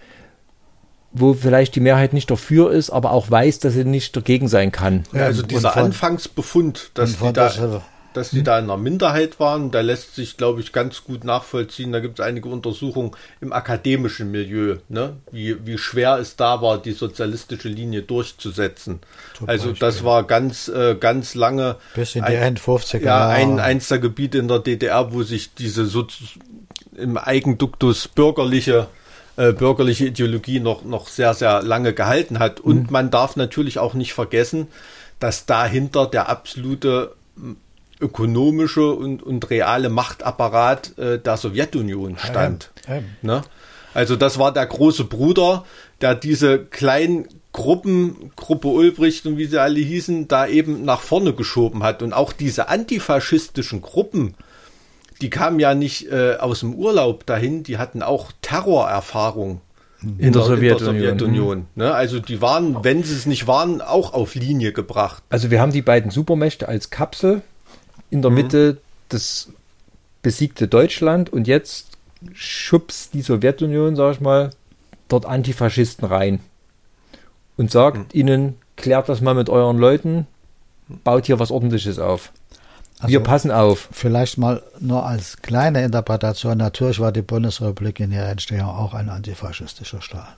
Speaker 2: wo vielleicht die Mehrheit nicht dafür ist, aber auch weiß, dass sie nicht dagegen sein kann.
Speaker 4: Ja, also dieser
Speaker 3: von-
Speaker 4: Anfangsbefund, dass die da, dass die da in einer Minderheit waren, da lässt sich, glaube ich, ganz gut nachvollziehen. Da gibt es einige Untersuchungen im akademischen Milieu, ne? wie, wie schwer es da war, die sozialistische Linie durchzusetzen.
Speaker 3: Zum
Speaker 4: also
Speaker 3: Beispiel.
Speaker 4: das war ganz, äh, ganz lange
Speaker 3: Bis in die
Speaker 4: ein-
Speaker 3: End 50er
Speaker 4: ja, ein, eins der Gebiete in der DDR, wo sich diese so im Eigenduktus bürgerliche äh, bürgerliche Ideologie noch, noch sehr, sehr lange gehalten hat. Und man darf natürlich auch nicht vergessen, dass dahinter der absolute ökonomische und, und reale Machtapparat äh, der Sowjetunion stand.
Speaker 3: eben, eben.
Speaker 4: Ne? Also das war der große Bruder, der diese kleinen Gruppen, Gruppe Ulbricht und wie sie alle hießen, da eben nach vorne geschoben hat. Und auch diese antifaschistischen Gruppen, die kamen ja nicht äh, aus dem Urlaub dahin, die hatten auch Terrorerfahrung.
Speaker 2: In der Sowjetunion.
Speaker 4: Sowjetunion, ne? Also die waren, wenn sie es nicht waren, auch auf Linie gebracht.
Speaker 2: Also wir haben die beiden Supermächte als Kapsel in der Mitte das besiegte Deutschland und jetzt schubst die Sowjetunion, sag ich mal, dort Antifaschisten rein und sagt ihnen, klärt das mal mit euren Leuten, baut hier was ordentliches auf. Wir
Speaker 3: Also-
Speaker 2: passen auf.
Speaker 3: Vielleicht mal nur als kleine Interpretation. Natürlich war die Bundesrepublik in ihrer Entstehung auch ein antifaschistischer Staat.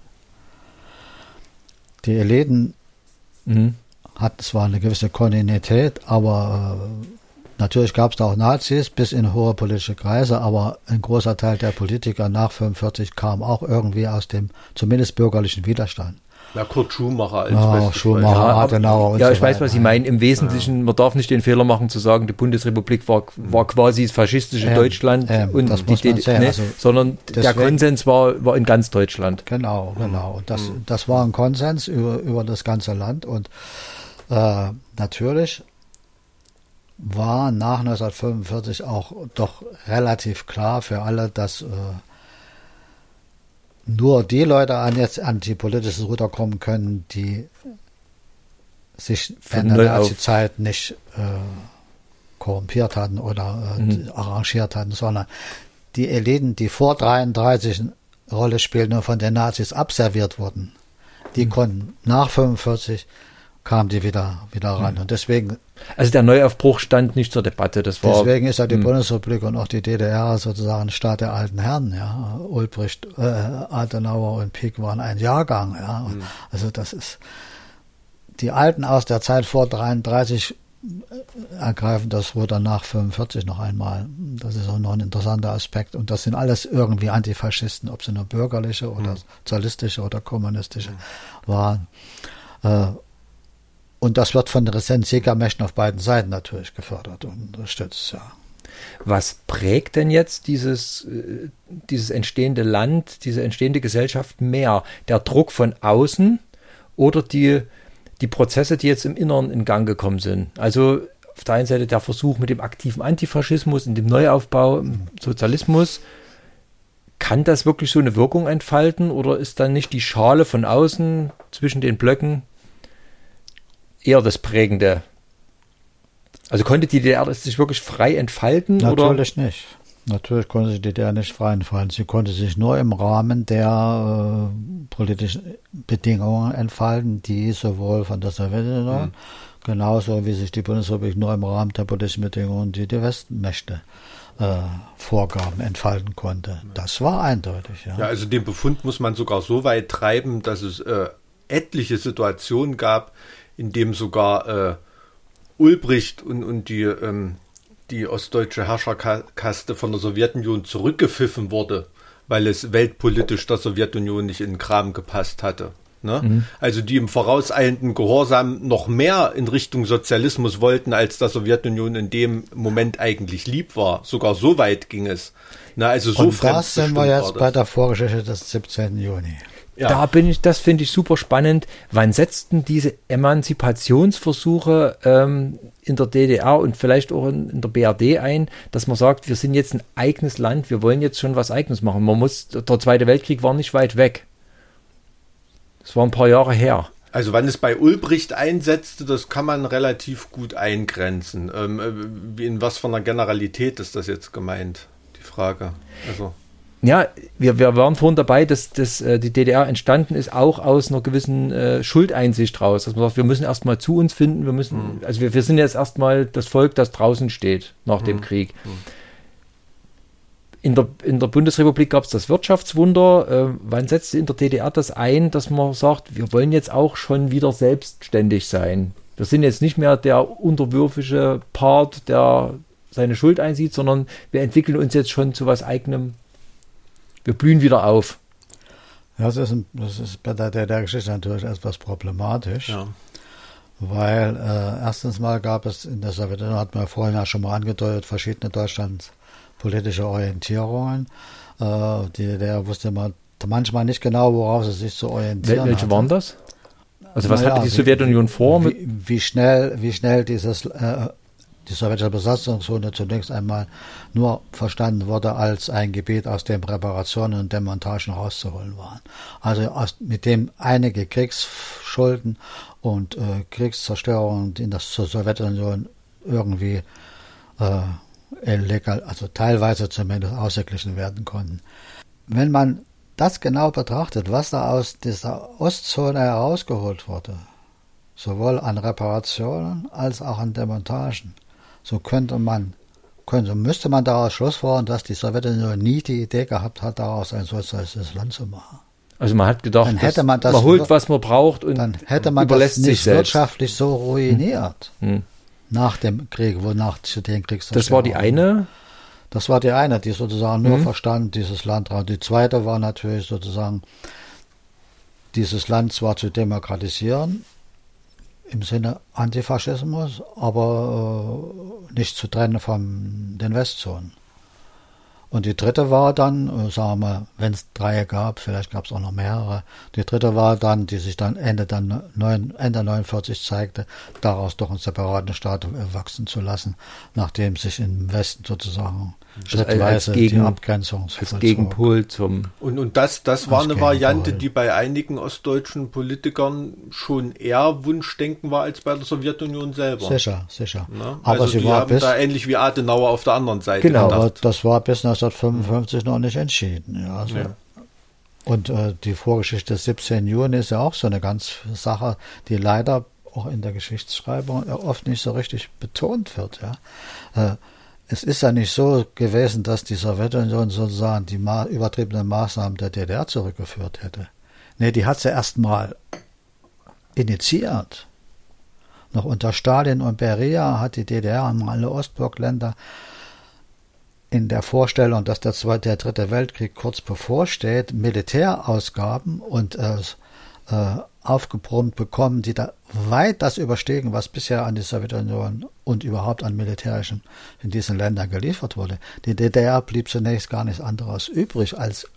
Speaker 3: Die Eliten
Speaker 2: Mhm.
Speaker 3: hatten zwar eine gewisse Kontinuität, aber äh, natürlich gab es da auch Nazis bis in hohe politische Kreise, aber ein großer Teil der Politiker nach 45 kam auch irgendwie aus dem zumindest bürgerlichen Widerstand.
Speaker 4: Ja, Kurt Schumacher als
Speaker 3: Ja,
Speaker 4: bestes
Speaker 3: Schumacher,
Speaker 2: aber-
Speaker 3: Adenauer
Speaker 2: ja,
Speaker 3: so
Speaker 2: ich weiß,
Speaker 3: weiter.
Speaker 2: was Sie meinen. Im Wesentlichen, man darf nicht den Fehler machen zu sagen, die Bundesrepublik war, war quasi das faschistische
Speaker 3: Ähm,
Speaker 2: Deutschland
Speaker 3: ähm,
Speaker 2: und
Speaker 3: das
Speaker 2: die ne,
Speaker 3: also
Speaker 2: sondern der Konsens war, war in ganz Deutschland.
Speaker 3: Genau, genau. Und das, das war ein Konsens über, über das ganze Land. Und äh, natürlich war nach 1945 auch doch relativ klar für alle, dass äh, nur die Leute an jetzt an die politisches Ruder kommen können, die sich in der. Nazi-Zeit nicht äh, korrumpiert hatten oder äh,
Speaker 2: Mhm.
Speaker 3: arrangiert hatten, sondern die Eliten, die vor 33 eine Rolle spielten und von den Nazis abserviert wurden, die konnten nach 45 kamen die wieder, wieder ran. Und deswegen.
Speaker 2: Also der Neuaufbruch stand nicht zur Debatte. Das war,
Speaker 3: deswegen ist ja die hm. Bundesrepublik und auch die DDR sozusagen Staat der alten Herren, ja. Ulbricht, äh, Adenauer und Pieck waren ein Jahrgang, ja. Hm. Also das ist, die Alten aus der Zeit vor 33 ergreifen das wurde nach 45 noch einmal. Das ist auch noch ein interessanter Aspekt. Und das sind alles irgendwie Antifaschisten, ob sie nur bürgerliche oder mhm. sozialistische oder kommunistische mhm. waren. Und das wird von den Ressentsjägermächten auf beiden Seiten natürlich gefördert und unterstützt, ja.
Speaker 2: Was prägt denn jetzt dieses, äh, dieses entstehende Land, diese entstehende Gesellschaft mehr? Der Druck von außen oder die, die Prozesse, die jetzt im Inneren in Gang gekommen sind. Also auf der einen Seite der Versuch mit dem aktiven Antifaschismus, in dem Neuaufbau, im Sozialismus. Kann das wirklich so eine Wirkung entfalten oder ist dann nicht die Schale von außen zwischen den Blöcken eher das Prägende? Also konnte die DDR sich wirklich frei entfalten?
Speaker 3: Natürlich
Speaker 2: oder?
Speaker 3: nicht. Natürlich konnte sich die DDR nicht frei entfalten. Sie konnte sich nur im Rahmen der äh, politischen Bedingungen entfalten, die sowohl von der Sowjetunion, mhm. genauso wie sich die Bundesrepublik nur im Rahmen der politischen Bedingungen, die die Westmächte äh, Vorgaben entfalten konnte. Das war eindeutig. Ja.
Speaker 4: ja, also den Befund muss man sogar so weit treiben, dass es äh, etliche Situationen gab, in dem sogar äh, Ulbricht und, und die ähm, die ostdeutsche Herrscherkaste von der Sowjetunion zurückgepfiffen wurde, weil es weltpolitisch der Sowjetunion nicht in den Kram gepasst hatte. Ne? Mhm. Also die im vorauseilenden Gehorsam noch mehr in Richtung Sozialismus wollten, als der Sowjetunion in dem Moment eigentlich lieb war. Sogar so weit ging es. Na, also so
Speaker 3: Und das sind wir jetzt bei der Vorgeschichte des 17. Juni.
Speaker 2: Ja. Da bin ich, das finde ich super spannend. Wann setzten diese Emanzipationsversuche ähm, in der DDR und vielleicht auch in, in, der BRD ein, dass man sagt, wir sind jetzt ein eigenes Land, wir wollen jetzt schon was Eigenes machen. Man muss, der Zweite Weltkrieg war nicht weit weg. Das war ein paar Jahre her.
Speaker 4: Also wann es bei Ulbricht einsetzte, das kann man relativ gut eingrenzen. Ähm, äh, in was von einer Generalität ist das jetzt gemeint? Die Frage. Also
Speaker 2: ja, wir, wir waren vorhin dabei, dass, dass äh, die DDR entstanden ist, auch aus einer gewissen äh, Schuldeinsicht raus. Dass man sagt, wir müssen erstmal zu uns finden, wir müssen, mhm. also wir, wir sind jetzt erstmal das Volk, das draußen steht nach dem Krieg. Mhm. In der, in der Bundesrepublik gab es das Wirtschaftswunder. Äh, wann setzte in der DDR das ein, dass man sagt, wir wollen jetzt auch schon wieder selbstständig sein? Wir sind jetzt nicht mehr der unterwürfische Part, der seine Schuld einsieht, sondern wir entwickeln uns jetzt schon zu was eigenem wir blühen wieder auf.
Speaker 3: Das ist, das ist bei der, der Geschichte natürlich etwas problematisch. Ja. Weil äh, erstens mal gab es in der Sowjetunion, hat man ja vorhin ja schon mal angedeutet, verschiedene Deutschlandspolitische Orientierungen. Äh, die, der wusste man manchmal nicht genau, worauf sie sich zu orientieren.
Speaker 2: Welche hatte. waren das? Also was naja, hatte die Sowjetunion vor?
Speaker 3: Wie, wie, schnell, wie schnell dieses äh, die sowjetische Besatzungszone zunächst einmal nur verstanden wurde als ein Gebiet, aus dem Reparationen und Demontagen rauszuholen waren. Also aus, mit dem einige Kriegsschulden und äh, Kriegszerstörungen in der Sowjetunion irgendwie äh, illegal, also teilweise zumindest ausgeglichen werden konnten. Wenn man das genau betrachtet, was da aus dieser Ostzone herausgeholt wurde, sowohl an Reparationen als auch an Demontagen, so könnte man, könnte, müsste man daraus schlussfolgern, dass die Sowjetunion nie die Idee gehabt hat, daraus ein sozialistisches Land zu machen.
Speaker 2: Also man hat gedacht,
Speaker 3: dann hätte man, das,
Speaker 2: man holt, was man braucht und
Speaker 3: dann hätte man das nicht wirtschaftlich so ruiniert hm. hm. nach dem Krieg, wonach zu den Kriegszerstörungen.
Speaker 2: Das war die eine.
Speaker 3: Das war die eine, die sozusagen nur hm. verstand, dieses Land. Die zweite war natürlich sozusagen, dieses Land zwar zu demokratisieren, im Sinne Antifaschismus, aber äh, nicht zu trennen von den Westzonen. Und die dritte war dann, äh, sagen wir wenn es drei gab, vielleicht gab es auch noch mehrere, die dritte war dann, die sich dann Ende, dann neun, Ende 49 zeigte, daraus doch einen separaten Staat wachsen zu lassen, nachdem sich im Westen sozusagen schrittweise
Speaker 2: gegen, die Abgrenzung als Gegenpol zum
Speaker 4: und und das das war eine Variante, die bei einigen ostdeutschen Politikern schon eher Wunschdenken war als bei der Sowjetunion selber.
Speaker 3: Sicher, sicher.
Speaker 4: Ne? Aber also sie die war haben bis, da ähnlich wie Adenauer auf der anderen Seite.
Speaker 3: Genau, aber das war bis 1955 noch nicht entschieden. Ja, also ja. Und äh, die Vorgeschichte des 17. Juni ist ja auch so eine ganz Sache, die leider auch in der Geschichtsschreibung oft nicht so richtig betont wird. Ja. Äh, es ist ja nicht so gewesen, dass die Sowjetunion sozusagen die ma übertriebenen Maßnahmen der DDR zurückgeführt hätte. Nee, die hat sie erstmal initiiert. Noch unter Stalin und Beria hat die DDR und alle Ostblockländer in der Vorstellung, dass der zweite, der dritte Weltkrieg kurz bevorsteht, Militärausgaben und äh, äh, aufgebrummt bekommen, die da weit das übersteigen, was bisher an die Sowjetunion und überhaupt an Militärischen in diesen Ländern geliefert wurde. Die DDR blieb zunächst gar nichts anderes übrig, als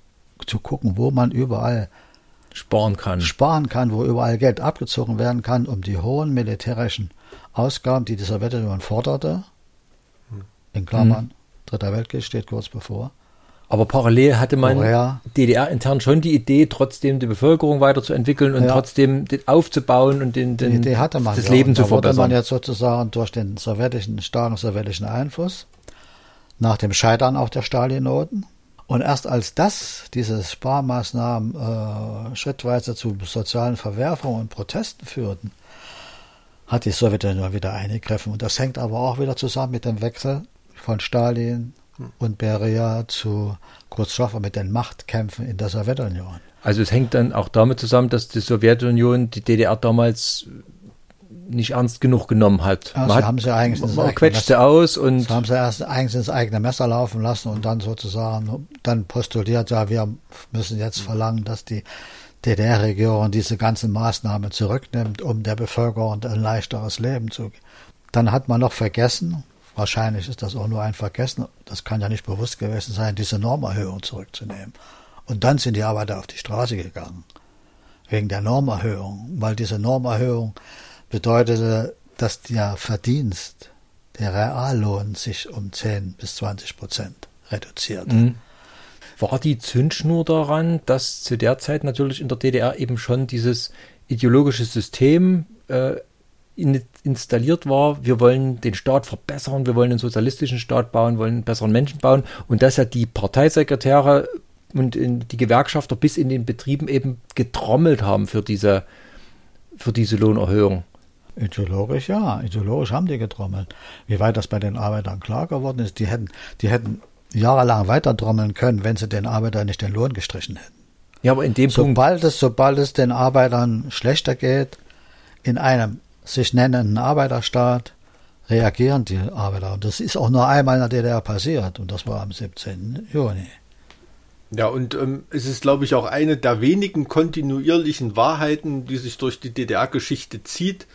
Speaker 3: zu gucken, wo man überall
Speaker 2: sparen kann.
Speaker 3: Sparen kann, wo überall Geld abgezogen werden kann, um die hohen militärischen Ausgaben, die die Sowjetunion forderte, in Klammern, mhm. Dritter Weltkrieg steht kurz bevor,
Speaker 2: aber parallel hatte man Korea. DDR intern schon die Idee, trotzdem die Bevölkerung weiterzuentwickeln und ja. trotzdem aufzubauen und den, den,
Speaker 3: die hatte man
Speaker 2: das ja. Leben
Speaker 3: und
Speaker 2: zu da verbessern.
Speaker 3: wurde man jetzt sozusagen durch den sowjetischen, starken sowjetischen Einfluss, nach dem Scheitern auch der Stalinoten, und erst als das, diese Sparmaßnahmen äh, schrittweise zu sozialen Verwerfungen und Protesten führten, hat die Sowjetunion wieder eingegriffen. Und das hängt aber auch wieder zusammen mit dem Wechsel von Stalin und Beria zu Khrushchev mit den Machtkämpfen in der Sowjetunion.
Speaker 2: Also es hängt dann auch damit zusammen, dass die Sowjetunion die DDR damals nicht ernst genug genommen hat.
Speaker 3: Ja, man hat, haben sie eigentlich
Speaker 2: ins man quetscht sie aus und
Speaker 3: sie haben sie erst eigentlich ins eigene Messer laufen lassen und dann sozusagen dann postuliert, ja, wir müssen jetzt verlangen, dass die DDR-Regierung diese ganzen Maßnahmen zurücknimmt, um der Bevölkerung ein leichteres Leben zu geben. Dann hat man noch vergessen, Wahrscheinlich ist das auch nur ein Vergessen, das kann ja nicht bewusst gewesen sein, diese Normerhöhung zurückzunehmen. Und dann sind die Arbeiter auf die Straße gegangen. Wegen der Normerhöhung. Weil diese Normerhöhung bedeutete, dass der Verdienst, der Reallohn sich um 10 bis 20 Prozent reduzierte. Mhm.
Speaker 2: War die Zündschnur daran, dass zu der Zeit natürlich in der DDR eben schon dieses ideologische System äh, installiert war, wir wollen den Staat verbessern, wir wollen einen sozialistischen Staat bauen, wollen einen besseren Menschen bauen und dass ja die Parteisekretäre und die Gewerkschafter bis in den Betrieben eben getrommelt haben für diese, für diese Lohnerhöhung.
Speaker 3: Ideologisch ja, ideologisch haben die getrommelt. Wie weit das bei den Arbeitern klar geworden ist, die hätten, die hätten jahrelang weiter trommeln können, wenn sie den Arbeitern nicht den Lohn gestrichen hätten.
Speaker 2: Ja, aber in dem
Speaker 3: sobald Punkt. Es, sobald es den Arbeitern schlechter geht, in einem sich nennenden Arbeiterstaat reagieren die Arbeiter. Und das ist auch nur einmal in der DDR passiert und das war am 17. Juni.
Speaker 4: Ja, und ähm, es ist, glaube ich, auch eine der wenigen kontinuierlichen Wahrheiten, die sich durch die DDR-Geschichte zieht,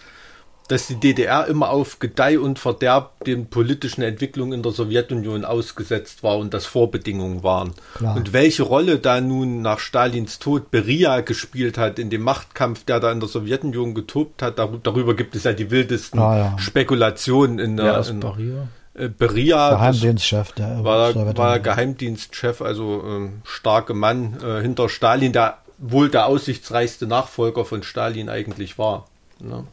Speaker 4: dass die DDR immer auf Gedeih und Verderb den politischen Entwicklungen in der Sowjetunion ausgesetzt war und das Vorbedingungen waren. Klar. Und welche Rolle da nun nach Stalins Tod Beria gespielt hat in dem Machtkampf, der da in der Sowjetunion getobt hat, darüber gibt es ja die wildesten ah, ja. Spekulationen in der ja, in, Beria. Äh, Beria
Speaker 3: Geheimdienstchef,
Speaker 4: der war, war Geheimdienstchef, also ähm, starke Mann äh, hinter Stalin, der wohl der aussichtsreichste Nachfolger von Stalin eigentlich war. Ne?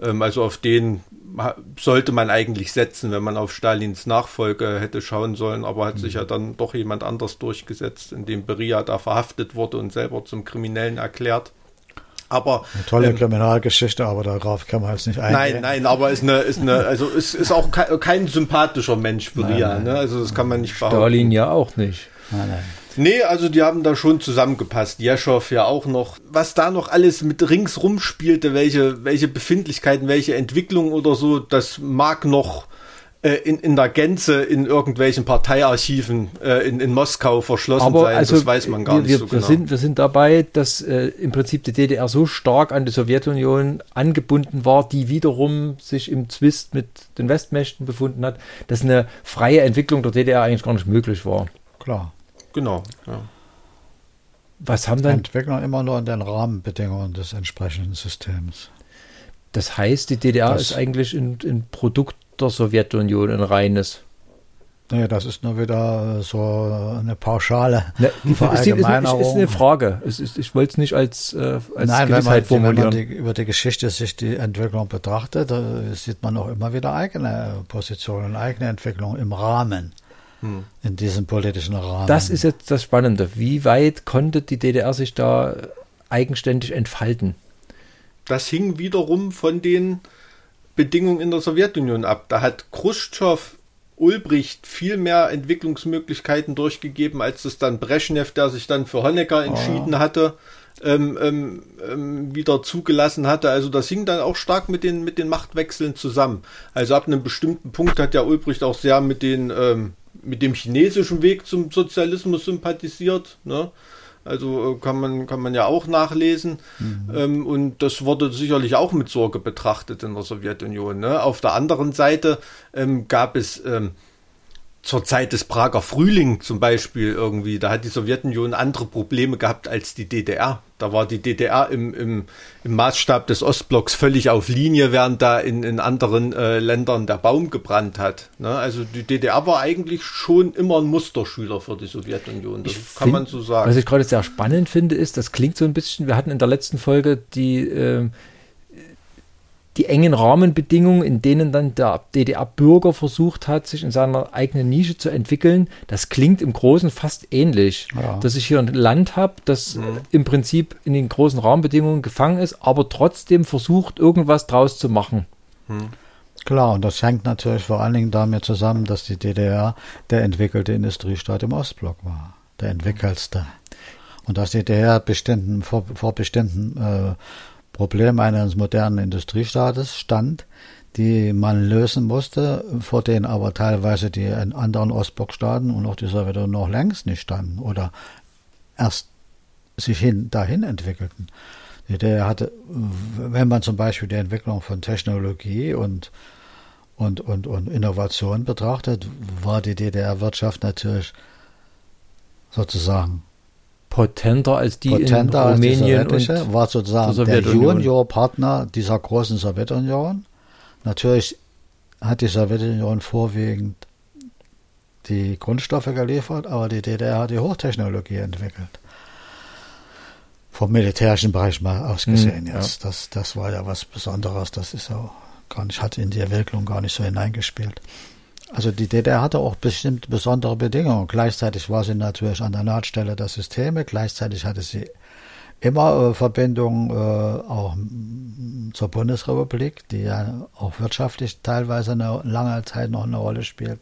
Speaker 4: Ähm, also auf den sollte man eigentlich setzen, wenn man auf Stalins Nachfolge hätte schauen sollen, aber hat mhm. sich ja dann doch jemand anders durchgesetzt, indem Beria da verhaftet wurde und selber zum Kriminellen erklärt. Aber
Speaker 3: eine tolle ähm, Kriminalgeschichte, aber darauf kann man jetzt nicht
Speaker 4: eingehen. Nein, nein, aber ist eine, ist eine, also ist, ist auch kein, kein sympathischer Mensch, Beria. Nein, nein. Ne? Also das kann man nicht
Speaker 2: behaupten. Stalin ja auch nicht.
Speaker 4: Nein, nein. Nee, also die haben da schon zusammengepasst. Jeschow ja auch noch. Was da noch alles mit ringsrum spielte, welche, welche Befindlichkeiten, welche Entwicklungen oder so, das mag noch äh, in, in der Gänze in irgendwelchen Parteiarchiven äh, in, in Moskau verschlossen
Speaker 2: Aber
Speaker 4: sein.
Speaker 2: Also das weiß man gar wir, nicht so wir genau. Sind, wir sind dabei, dass äh, im Prinzip die DDR so stark an die Sowjetunion angebunden war, die wiederum sich im Zwist mit den Westmächten befunden hat, dass eine freie Entwicklung der DDR eigentlich gar nicht möglich war.
Speaker 3: Klar.
Speaker 4: Genau, ja.
Speaker 3: Was haben dann. Entwickeln immer nur in den Rahmenbedingungen des entsprechenden Systems.
Speaker 2: Das heißt, die DDR das, ist eigentlich ein, ein, Produkt der Sowjetunion, ein reines.
Speaker 3: Naja, das ist nur wieder so eine pauschale
Speaker 2: ne, Verallgemeinerung. Ist, ist, ist eine Frage. Es ist, ich wollte es nicht als, äh, als
Speaker 3: Nein, wenn man, formulieren. wenn man die, über die Geschichte sich die Entwicklung betrachtet, da sieht man auch immer wieder eigene Positionen, eigene Entwicklungen im Rahmen hm. in diesem politischen Rahmen.
Speaker 2: Das ist jetzt das Spannende. Wie weit konnte die DDR sich da eigenständig entfalten?
Speaker 4: Das hing wiederum von den Bedingungen in der Sowjetunion ab. Da hat Khrushchev Ulbricht viel mehr Entwicklungsmöglichkeiten durchgegeben, als es dann Brezhnev, der sich dann für Honecker entschieden oh. hatte, ähm, ähm, ähm, wieder zugelassen hatte. Also das hing dann auch stark mit den, mit den Machtwechseln zusammen. Also ab einem bestimmten Punkt hat ja Ulbricht auch sehr mit den ähm, mit dem chinesischen Weg zum Sozialismus sympathisiert. Ne? Also äh, kann man, kann man ja auch nachlesen. Mhm. Ähm, und das wurde sicherlich auch mit Sorge betrachtet in der Sowjetunion. Ne? Auf der anderen Seite ähm, gab es ähm, zur Zeit des Prager Frühling zum Beispiel irgendwie, da hat die Sowjetunion andere Probleme gehabt als die DDR. Da war die DDR im, im, im Maßstab des Ostblocks völlig auf Linie, während da in, in anderen äh, Ländern der Baum gebrannt hat. Ne? Also die DDR war eigentlich schon immer ein Musterschüler für die Sowjetunion. Das ich kann find, man so sagen.
Speaker 2: Was ich gerade sehr spannend finde, ist, das klingt so ein bisschen, wir hatten in der letzten Folge die äh, die engen Rahmenbedingungen, in denen dann der DDR-Bürger versucht hat, sich in seiner eigenen Nische zu entwickeln, das klingt im Großen fast ähnlich. Ja. Dass ich hier ein Land habe, das mhm. im Prinzip in den großen Rahmenbedingungen gefangen ist, aber trotzdem versucht, irgendwas draus zu machen.
Speaker 3: Mhm. Klar, und das hängt natürlich vor allen Dingen damit zusammen, dass die DDR der entwickelte Industriestaat im Ostblock war, der entwickelste. Und dass die DDR bestimmten, vor, vor bestimmten äh, Problem eines modernen Industriestaates stand, die man lösen musste, vor denen aber teilweise die anderen Ostblockstaaten und auch die Sowjetunion noch längst nicht standen oder erst sich hin, dahin entwickelten. Der hatte, wenn man zum Beispiel die Entwicklung von Technologie und, und, und, und Innovation betrachtet, war die DDR-Wirtschaft natürlich sozusagen
Speaker 2: potenter als die
Speaker 3: potenter in Rumänien als und war sozusagen der Junior-Partner dieser großen Sowjetunion. Natürlich hat die Sowjetunion vorwiegend die Grundstoffe geliefert, aber die DDR hat die Hochtechnologie entwickelt. Vom militärischen Bereich mal ausgesehen hm, jetzt. Ja. Das, das war ja was Besonderes. Das ist ja gar nicht, hat in die Entwicklung gar nicht so hineingespielt. Also die DDR hatte auch bestimmt besondere Bedingungen. Gleichzeitig war sie natürlich an der Nahtstelle der Systeme. Gleichzeitig hatte sie immer äh, Verbindungen äh, auch zur Bundesrepublik, die ja auch wirtschaftlich teilweise eine lange Zeit noch eine Rolle spielt.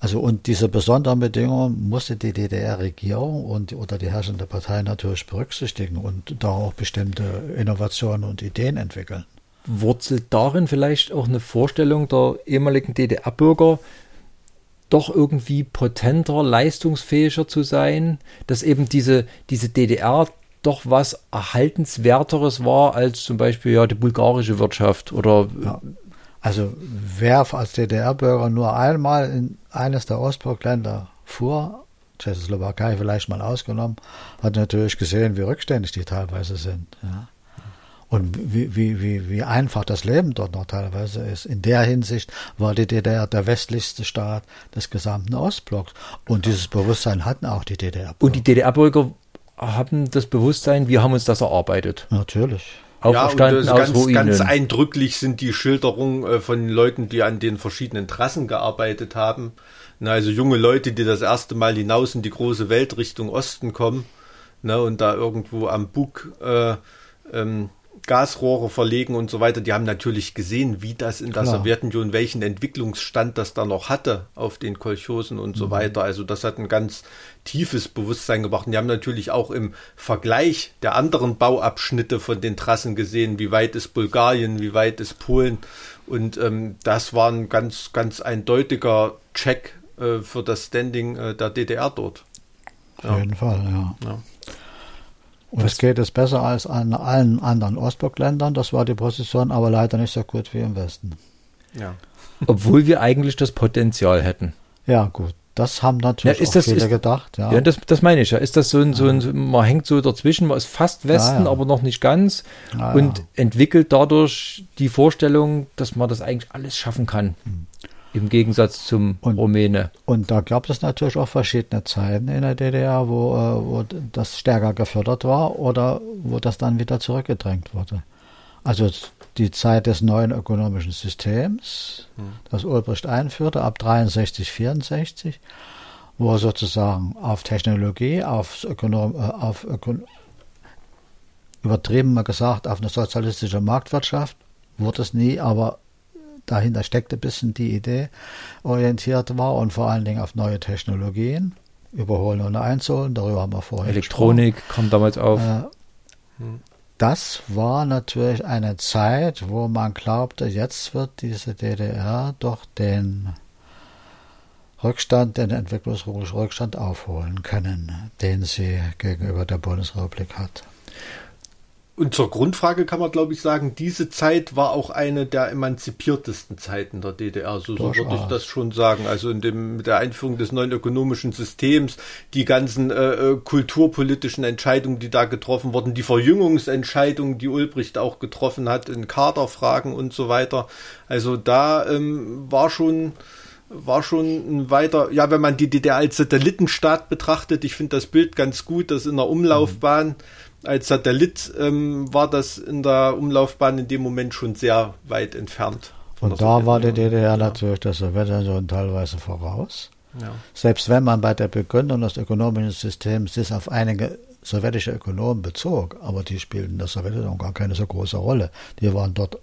Speaker 3: Also und diese besonderen Bedingungen musste die DDR-Regierung und oder die herrschende Partei natürlich berücksichtigen und da auch bestimmte Innovationen und Ideen entwickeln
Speaker 2: wurzelt darin vielleicht auch eine Vorstellung der ehemaligen DDR-Bürger, doch irgendwie potenter, leistungsfähiger zu sein, dass eben diese, diese DDR doch was Erhaltenswerteres war als zum Beispiel ja die bulgarische Wirtschaft oder ja.
Speaker 3: Also wer als DDR-Bürger nur einmal in eines der Ostblockländer fuhr, Tschechoslowakei vielleicht mal ausgenommen, hat natürlich gesehen, wie rückständig die teilweise sind. Ja. Und wie, wie, wie, wie einfach das Leben dort noch teilweise ist. In der Hinsicht war die DDR der westlichste Staat des gesamten Ostblocks. Und dieses Bewusstsein hatten auch die DDR. -Bürger.
Speaker 2: Und die DDR-Bürger haben das Bewusstsein, wir haben uns das erarbeitet.
Speaker 3: Natürlich.
Speaker 4: Ja, und ganz, ganz eindrücklich sind die Schilderungen äh, von Leuten, die an den verschiedenen Trassen gearbeitet haben. Na, also junge Leute, die das erste Mal hinaus in die große Welt Richtung Osten kommen ne, und da irgendwo am Bug äh, ähm, Gasrohre verlegen und so weiter, die haben natürlich gesehen, wie das in der Klar. Sowjetunion, welchen Entwicklungsstand das da noch hatte auf den Kolchosen und mhm. so weiter. Also das hat ein ganz tiefes Bewusstsein gebracht. Und die haben natürlich auch im Vergleich der anderen Bauabschnitte von den Trassen gesehen, wie weit ist Bulgarien, wie weit ist Polen. Und ähm, das war ein ganz, ganz eindeutiger Check äh, für das Standing äh, der DDR dort.
Speaker 3: Auf ja. jeden Fall, ja. ja. Und es geht es besser als an allen anderen Ostblockländern. Das war die Position, aber leider nicht so gut wie im Westen.
Speaker 2: Ja. Obwohl wir eigentlich das Potenzial hätten.
Speaker 3: Ja, gut. Das haben natürlich
Speaker 2: ja,
Speaker 3: auch das, viele ist, gedacht.
Speaker 2: Ja, ja das, das meine ich ja. Ist das so ein, so ein, man hängt so dazwischen, man ist fast Westen, ja, aber noch nicht ganz und entwickelt dadurch die Vorstellung, dass man das eigentlich alles schaffen kann. Hm im Gegensatz zum und, Rumäne.
Speaker 3: Und da gab es natürlich auch verschiedene Zeiten in der DDR, wo, äh, wo das stärker gefördert war oder wo das dann wieder zurückgedrängt wurde. Also die Zeit des neuen ökonomischen Systems, das Ulbricht einführte, ab 63, 64, wo er sozusagen auf Technologie, auf, Ökonom, äh, auf Ökon übertrieben mal gesagt, auf eine sozialistische Marktwirtschaft, wurde es nie, aber dahinter steckte ein bisschen die Idee, orientiert war und vor allen Dingen auf neue Technologien, überholen und einzuholen, darüber haben wir vorher
Speaker 2: Elektronik
Speaker 3: gesprochen.
Speaker 2: kam damals auf.
Speaker 3: Äh, das war natürlich eine Zeit, wo man glaubte, jetzt wird diese DDR doch den Rückstand, den Entwicklungsrückstand aufholen können, den sie gegenüber der Bundesrepublik hat.
Speaker 4: Und zur Grundfrage kann man, glaube ich, sagen, diese Zeit war auch eine der emanzipiertesten Zeiten der DDR. So, so würde ich das schon sagen. Also in dem, mit der Einführung des neuen ökonomischen Systems, die ganzen äh, äh, kulturpolitischen Entscheidungen, die da getroffen wurden, die Verjüngungsentscheidungen, die Ulbricht auch getroffen hat in Kaderfragen und so weiter. Also da ähm, war schon war schon ein weiter, ja, wenn man die DDR als Satellitenstaat betrachtet, ich finde das Bild ganz gut, dass in der Umlaufbahn mhm als Satellit ähm, war das in der Umlaufbahn in dem Moment schon sehr weit entfernt.
Speaker 3: Und da war die DDR ja. natürlich der Sowjetunion teilweise voraus.
Speaker 4: Ja.
Speaker 3: Selbst wenn man bei der Begründung des ökonomischen Systems sich auf einige sowjetische Ökonomen bezog, aber die spielten in der Sowjetunion gar keine so große Rolle. Die waren dort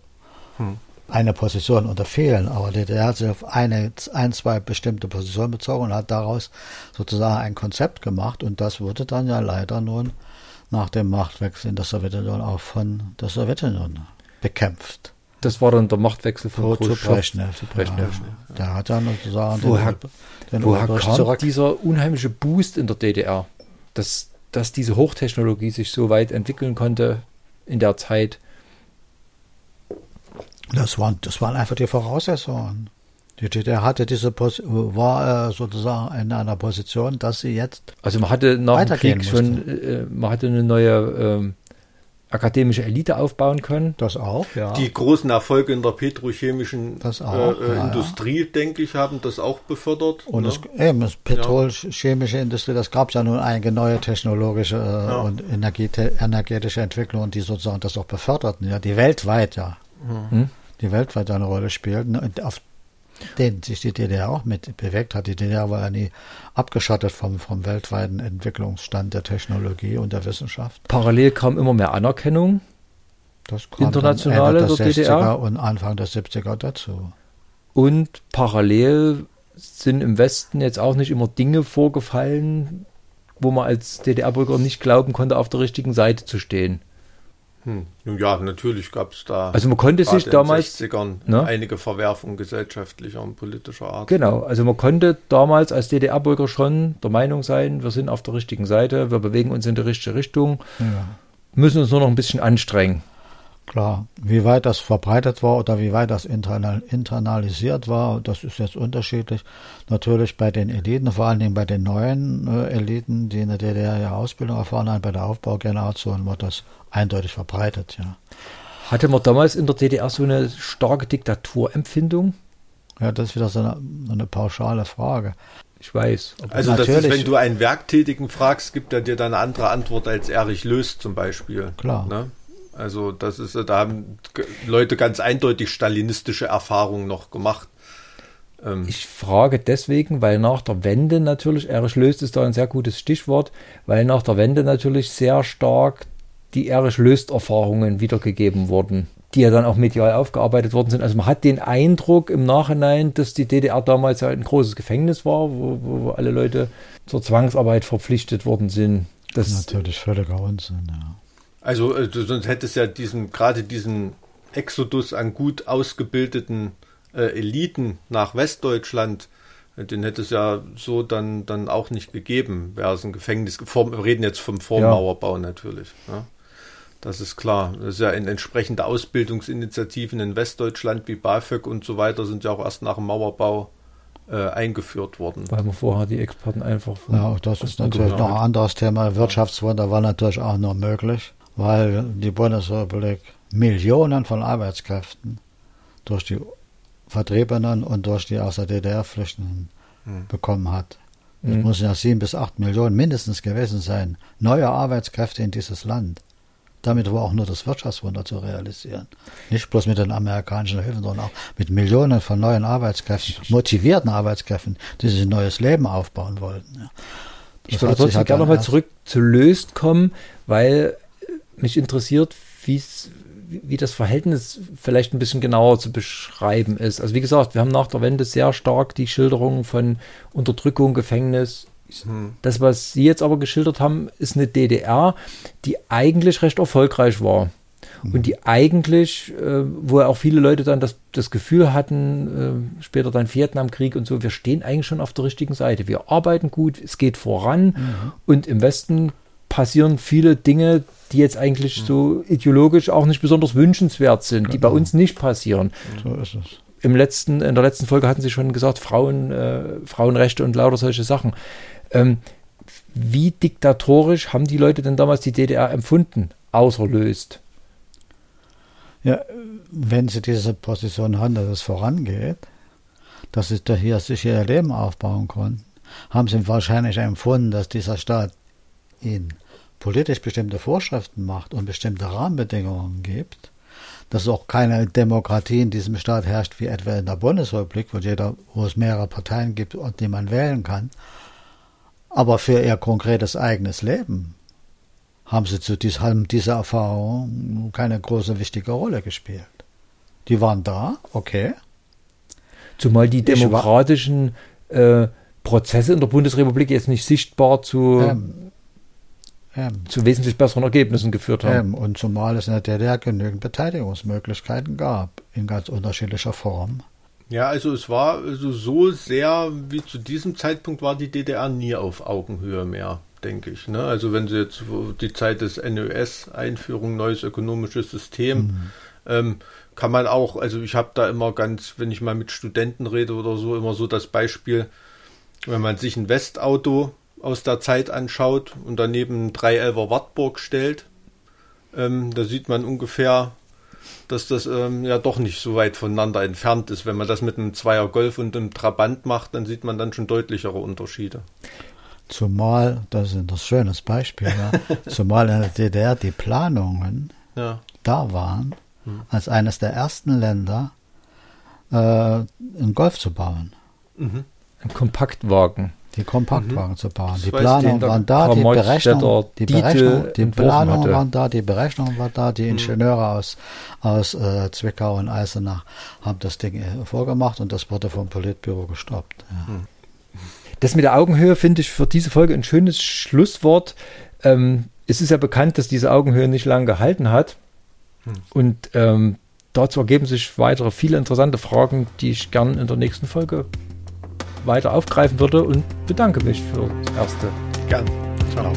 Speaker 3: hm. eine Position unter vielen, aber die DDR hat sich auf eine, ein, zwei bestimmte Positionen bezogen und hat daraus sozusagen ein Konzept gemacht und das wurde dann ja leider nun nach dem Machtwechsel in der Sowjetunion auch von der Sowjetunion bekämpft.
Speaker 2: Das war dann der Machtwechsel von
Speaker 3: zu Brezhnev. Zu Brezhnev. Ja, der hat dann sozusagen
Speaker 2: woher, den, den woher kam zurück. dieser unheimliche Boost in der DDR, dass, dass diese Hochtechnologie sich so weit entwickeln konnte in der Zeit?
Speaker 3: Das waren, das waren einfach die Voraussetzungen. Die DDR hatte diese Pos war äh, sozusagen in einer Position, dass sie jetzt
Speaker 2: also man hatte nach dem Krieg schon äh, man hatte eine neue äh, akademische Elite aufbauen können.
Speaker 3: Das auch, ja.
Speaker 4: Die großen Erfolge in der petrochemischen
Speaker 3: das auch,
Speaker 4: äh, ja, Industrie, ja. denke ich, haben das auch befördert.
Speaker 3: Und ne? das, eben, das petrolchemische ja. Industrie, das gab es ja nun einige neue technologische äh, und energetische Entwicklungen, die sozusagen das auch beförderten, ja, die weltweit ja. Mhm. Die weltweit eine Rolle spielten. Und auf den sich die DDR auch mit bewegt hat. Die DDR war ja nie abgeschottet vom, vom weltweiten Entwicklungsstand der Technologie und der Wissenschaft.
Speaker 2: Parallel kam immer mehr Anerkennung.
Speaker 3: Das kam internationale Ende der 60er DDR. und Anfang der 70er dazu.
Speaker 2: Und parallel sind im Westen jetzt auch nicht immer Dinge vorgefallen, wo man als DDR-Bürger nicht glauben konnte, auf der richtigen Seite zu stehen.
Speaker 4: Hm. Ja, natürlich gab es da.
Speaker 2: Also man konnte sich damals
Speaker 4: ne? einige Verwerfungen gesellschaftlicher und politischer Art.
Speaker 2: Genau, also man konnte damals als DDR-Bürger schon der Meinung sein, wir sind auf der richtigen Seite, wir bewegen uns in die richtige Richtung, ja. müssen uns nur noch ein bisschen anstrengen.
Speaker 3: Klar, wie weit das verbreitet war oder wie weit das internal, internalisiert war, das ist jetzt unterschiedlich. Natürlich bei den Eliten, vor allen Dingen bei den neuen äh, Eliten, die in der DDR ja Ausbildung erfahren haben, bei der Aufbaugeneration war das eindeutig verbreitet, ja.
Speaker 2: Hatte man damals in der DDR so eine starke Diktaturempfindung?
Speaker 3: Ja, das ist wieder so eine, eine pauschale Frage.
Speaker 2: Ich weiß.
Speaker 4: Also das ist, wenn du einen Werktätigen fragst, gibt er dir dann eine andere Antwort als Erich Löst zum Beispiel.
Speaker 3: Klar.
Speaker 4: Ne? Also das ist, da haben Leute ganz eindeutig stalinistische Erfahrungen noch gemacht.
Speaker 2: Ähm ich frage deswegen, weil nach der Wende natürlich, Erich Löst ist da ein sehr gutes Stichwort, weil nach der Wende natürlich sehr stark die Erich Löst-Erfahrungen wiedergegeben wurden, die ja dann auch medial aufgearbeitet worden sind. Also man hat den Eindruck im Nachhinein, dass die DDR damals ja ein großes Gefängnis war, wo, wo alle Leute zur Zwangsarbeit verpflichtet worden sind.
Speaker 3: Das ist natürlich völliger Unsinn, ja.
Speaker 4: Also äh, du, sonst hättest ja diesen gerade diesen Exodus an gut ausgebildeten äh, Eliten nach Westdeutschland, äh, den hätte es ja so dann dann auch nicht gegeben. Wäre es ein Gefängnis. Vor, wir reden jetzt vom Vormauerbau ja. natürlich. Ja. Das ist klar. Das ist ja in entsprechende Ausbildungsinitiativen in Westdeutschland wie BAföG und so weiter sind ja auch erst nach dem Mauerbau äh, eingeführt worden.
Speaker 2: Weil man vorher die Experten einfach.
Speaker 3: Ja, das ist natürlich noch ein anderes Thema. Wirtschaftswunder war natürlich auch noch möglich weil die Bundesrepublik Millionen von Arbeitskräften durch die Vertriebenen und durch die aus der DDR Flüchtenden mhm. bekommen hat. Es mhm. müssen ja sieben bis acht Millionen mindestens gewesen sein, neue Arbeitskräfte in dieses Land. Damit war auch nur das Wirtschaftswunder zu realisieren. Nicht bloß mit den amerikanischen Hilfen, sondern auch mit Millionen von neuen Arbeitskräften, motivierten Arbeitskräften, die sich ein neues Leben aufbauen wollten. Ja.
Speaker 2: Ich würde trotzdem halt gerne nochmal zurück zu Löst kommen, weil mich interessiert, wie das Verhältnis vielleicht ein bisschen genauer zu beschreiben ist. Also wie gesagt, wir haben nach der Wende sehr stark die Schilderungen von Unterdrückung, Gefängnis, hm. Das, was Sie jetzt aber geschildert haben, ist eine DDR, die eigentlich recht erfolgreich war. Hm. Und die eigentlich, äh, wo auch viele Leute dann das, das Gefühl hatten, äh, später dann Vietnamkrieg und so, wir stehen eigentlich schon auf der richtigen Seite. Wir arbeiten gut, es geht voran mhm. und im Westen passieren viele Dinge, die jetzt eigentlich mhm. so ideologisch auch nicht besonders wünschenswert sind, genau. die bei genau. uns nicht passieren. So ist es. Im letzten, in der letzten Folge hatten Sie schon gesagt, Frauen, äh, Frauenrechte und lauter solche Sachen. Ähm, wie diktatorisch haben die Leute denn damals die DDR empfunden, außerlöst?
Speaker 3: Ja, wenn sie diese Position haben, dass es vorangeht, dass sie da hier sich ihr Leben aufbauen konnten, haben sie wahrscheinlich empfunden, dass dieser Staat ihnen politisch bestimmte Vorschriften macht und bestimmte Rahmenbedingungen gibt, dass auch keine Demokratie in diesem Staat herrscht, wie etwa in der Bundesrepublik, wo, jeder, wo es mehrere Parteien gibt, die man wählen kann, aber für ihr konkretes eigenes Leben haben sie zu dies, haben diese Erfahrung keine große wichtige Rolle gespielt. Die waren da, okay.
Speaker 2: Zumal die demokratischen äh, Prozesse in der Bundesrepublik jetzt nicht sichtbar zu, ähm, ähm, zu wesentlich besseren Ergebnissen geführt haben. Ähm,
Speaker 3: und zumal es in der DDR genügend Beteiligungsmöglichkeiten gab, in ganz unterschiedlicher Form.
Speaker 4: Ja, also es war also so sehr wie zu diesem Zeitpunkt war die DDR nie auf Augenhöhe mehr, denke ich. Ne? Also wenn Sie jetzt die Zeit des NÖS, Einführung neues ökonomisches System, mhm. ähm, kann man auch, also ich habe da immer ganz, wenn ich mal mit Studenten rede oder so, immer so das Beispiel, wenn man sich ein Westauto aus der Zeit anschaut und daneben ein 311er Wartburg stellt, ähm, da sieht man ungefähr dass das ähm, ja doch nicht so weit voneinander entfernt ist. Wenn man das mit einem Zweier Golf und einem Trabant macht, dann sieht man dann schon deutlichere Unterschiede.
Speaker 3: Zumal, das ist ein schönes Beispiel, ja, zumal in der DDR die Planungen ja. da waren, hm. als eines der ersten Länder äh, einen Golf zu bauen.
Speaker 2: Mhm. Ein Kompaktwagen
Speaker 3: die Kompaktwagen mhm. zu bauen. Die Planungen waren da, die Berechnungen, die, Berechnung, die Planungen waren da, die Berechnungen waren da, die mhm. Ingenieure aus, aus äh, Zwickau und Eisenach haben das Ding äh, vorgemacht und das wurde vom Politbüro gestoppt. Ja. Mhm.
Speaker 2: Das mit der Augenhöhe finde ich für diese Folge ein schönes Schlusswort. Ähm, es ist ja bekannt, dass diese Augenhöhe nicht lange gehalten hat. Mhm. Und ähm, dazu ergeben sich weitere viele interessante Fragen, die ich gern in der nächsten Folge weiter aufgreifen würde und bedanke mich für das erste.
Speaker 3: Gern. Ciao.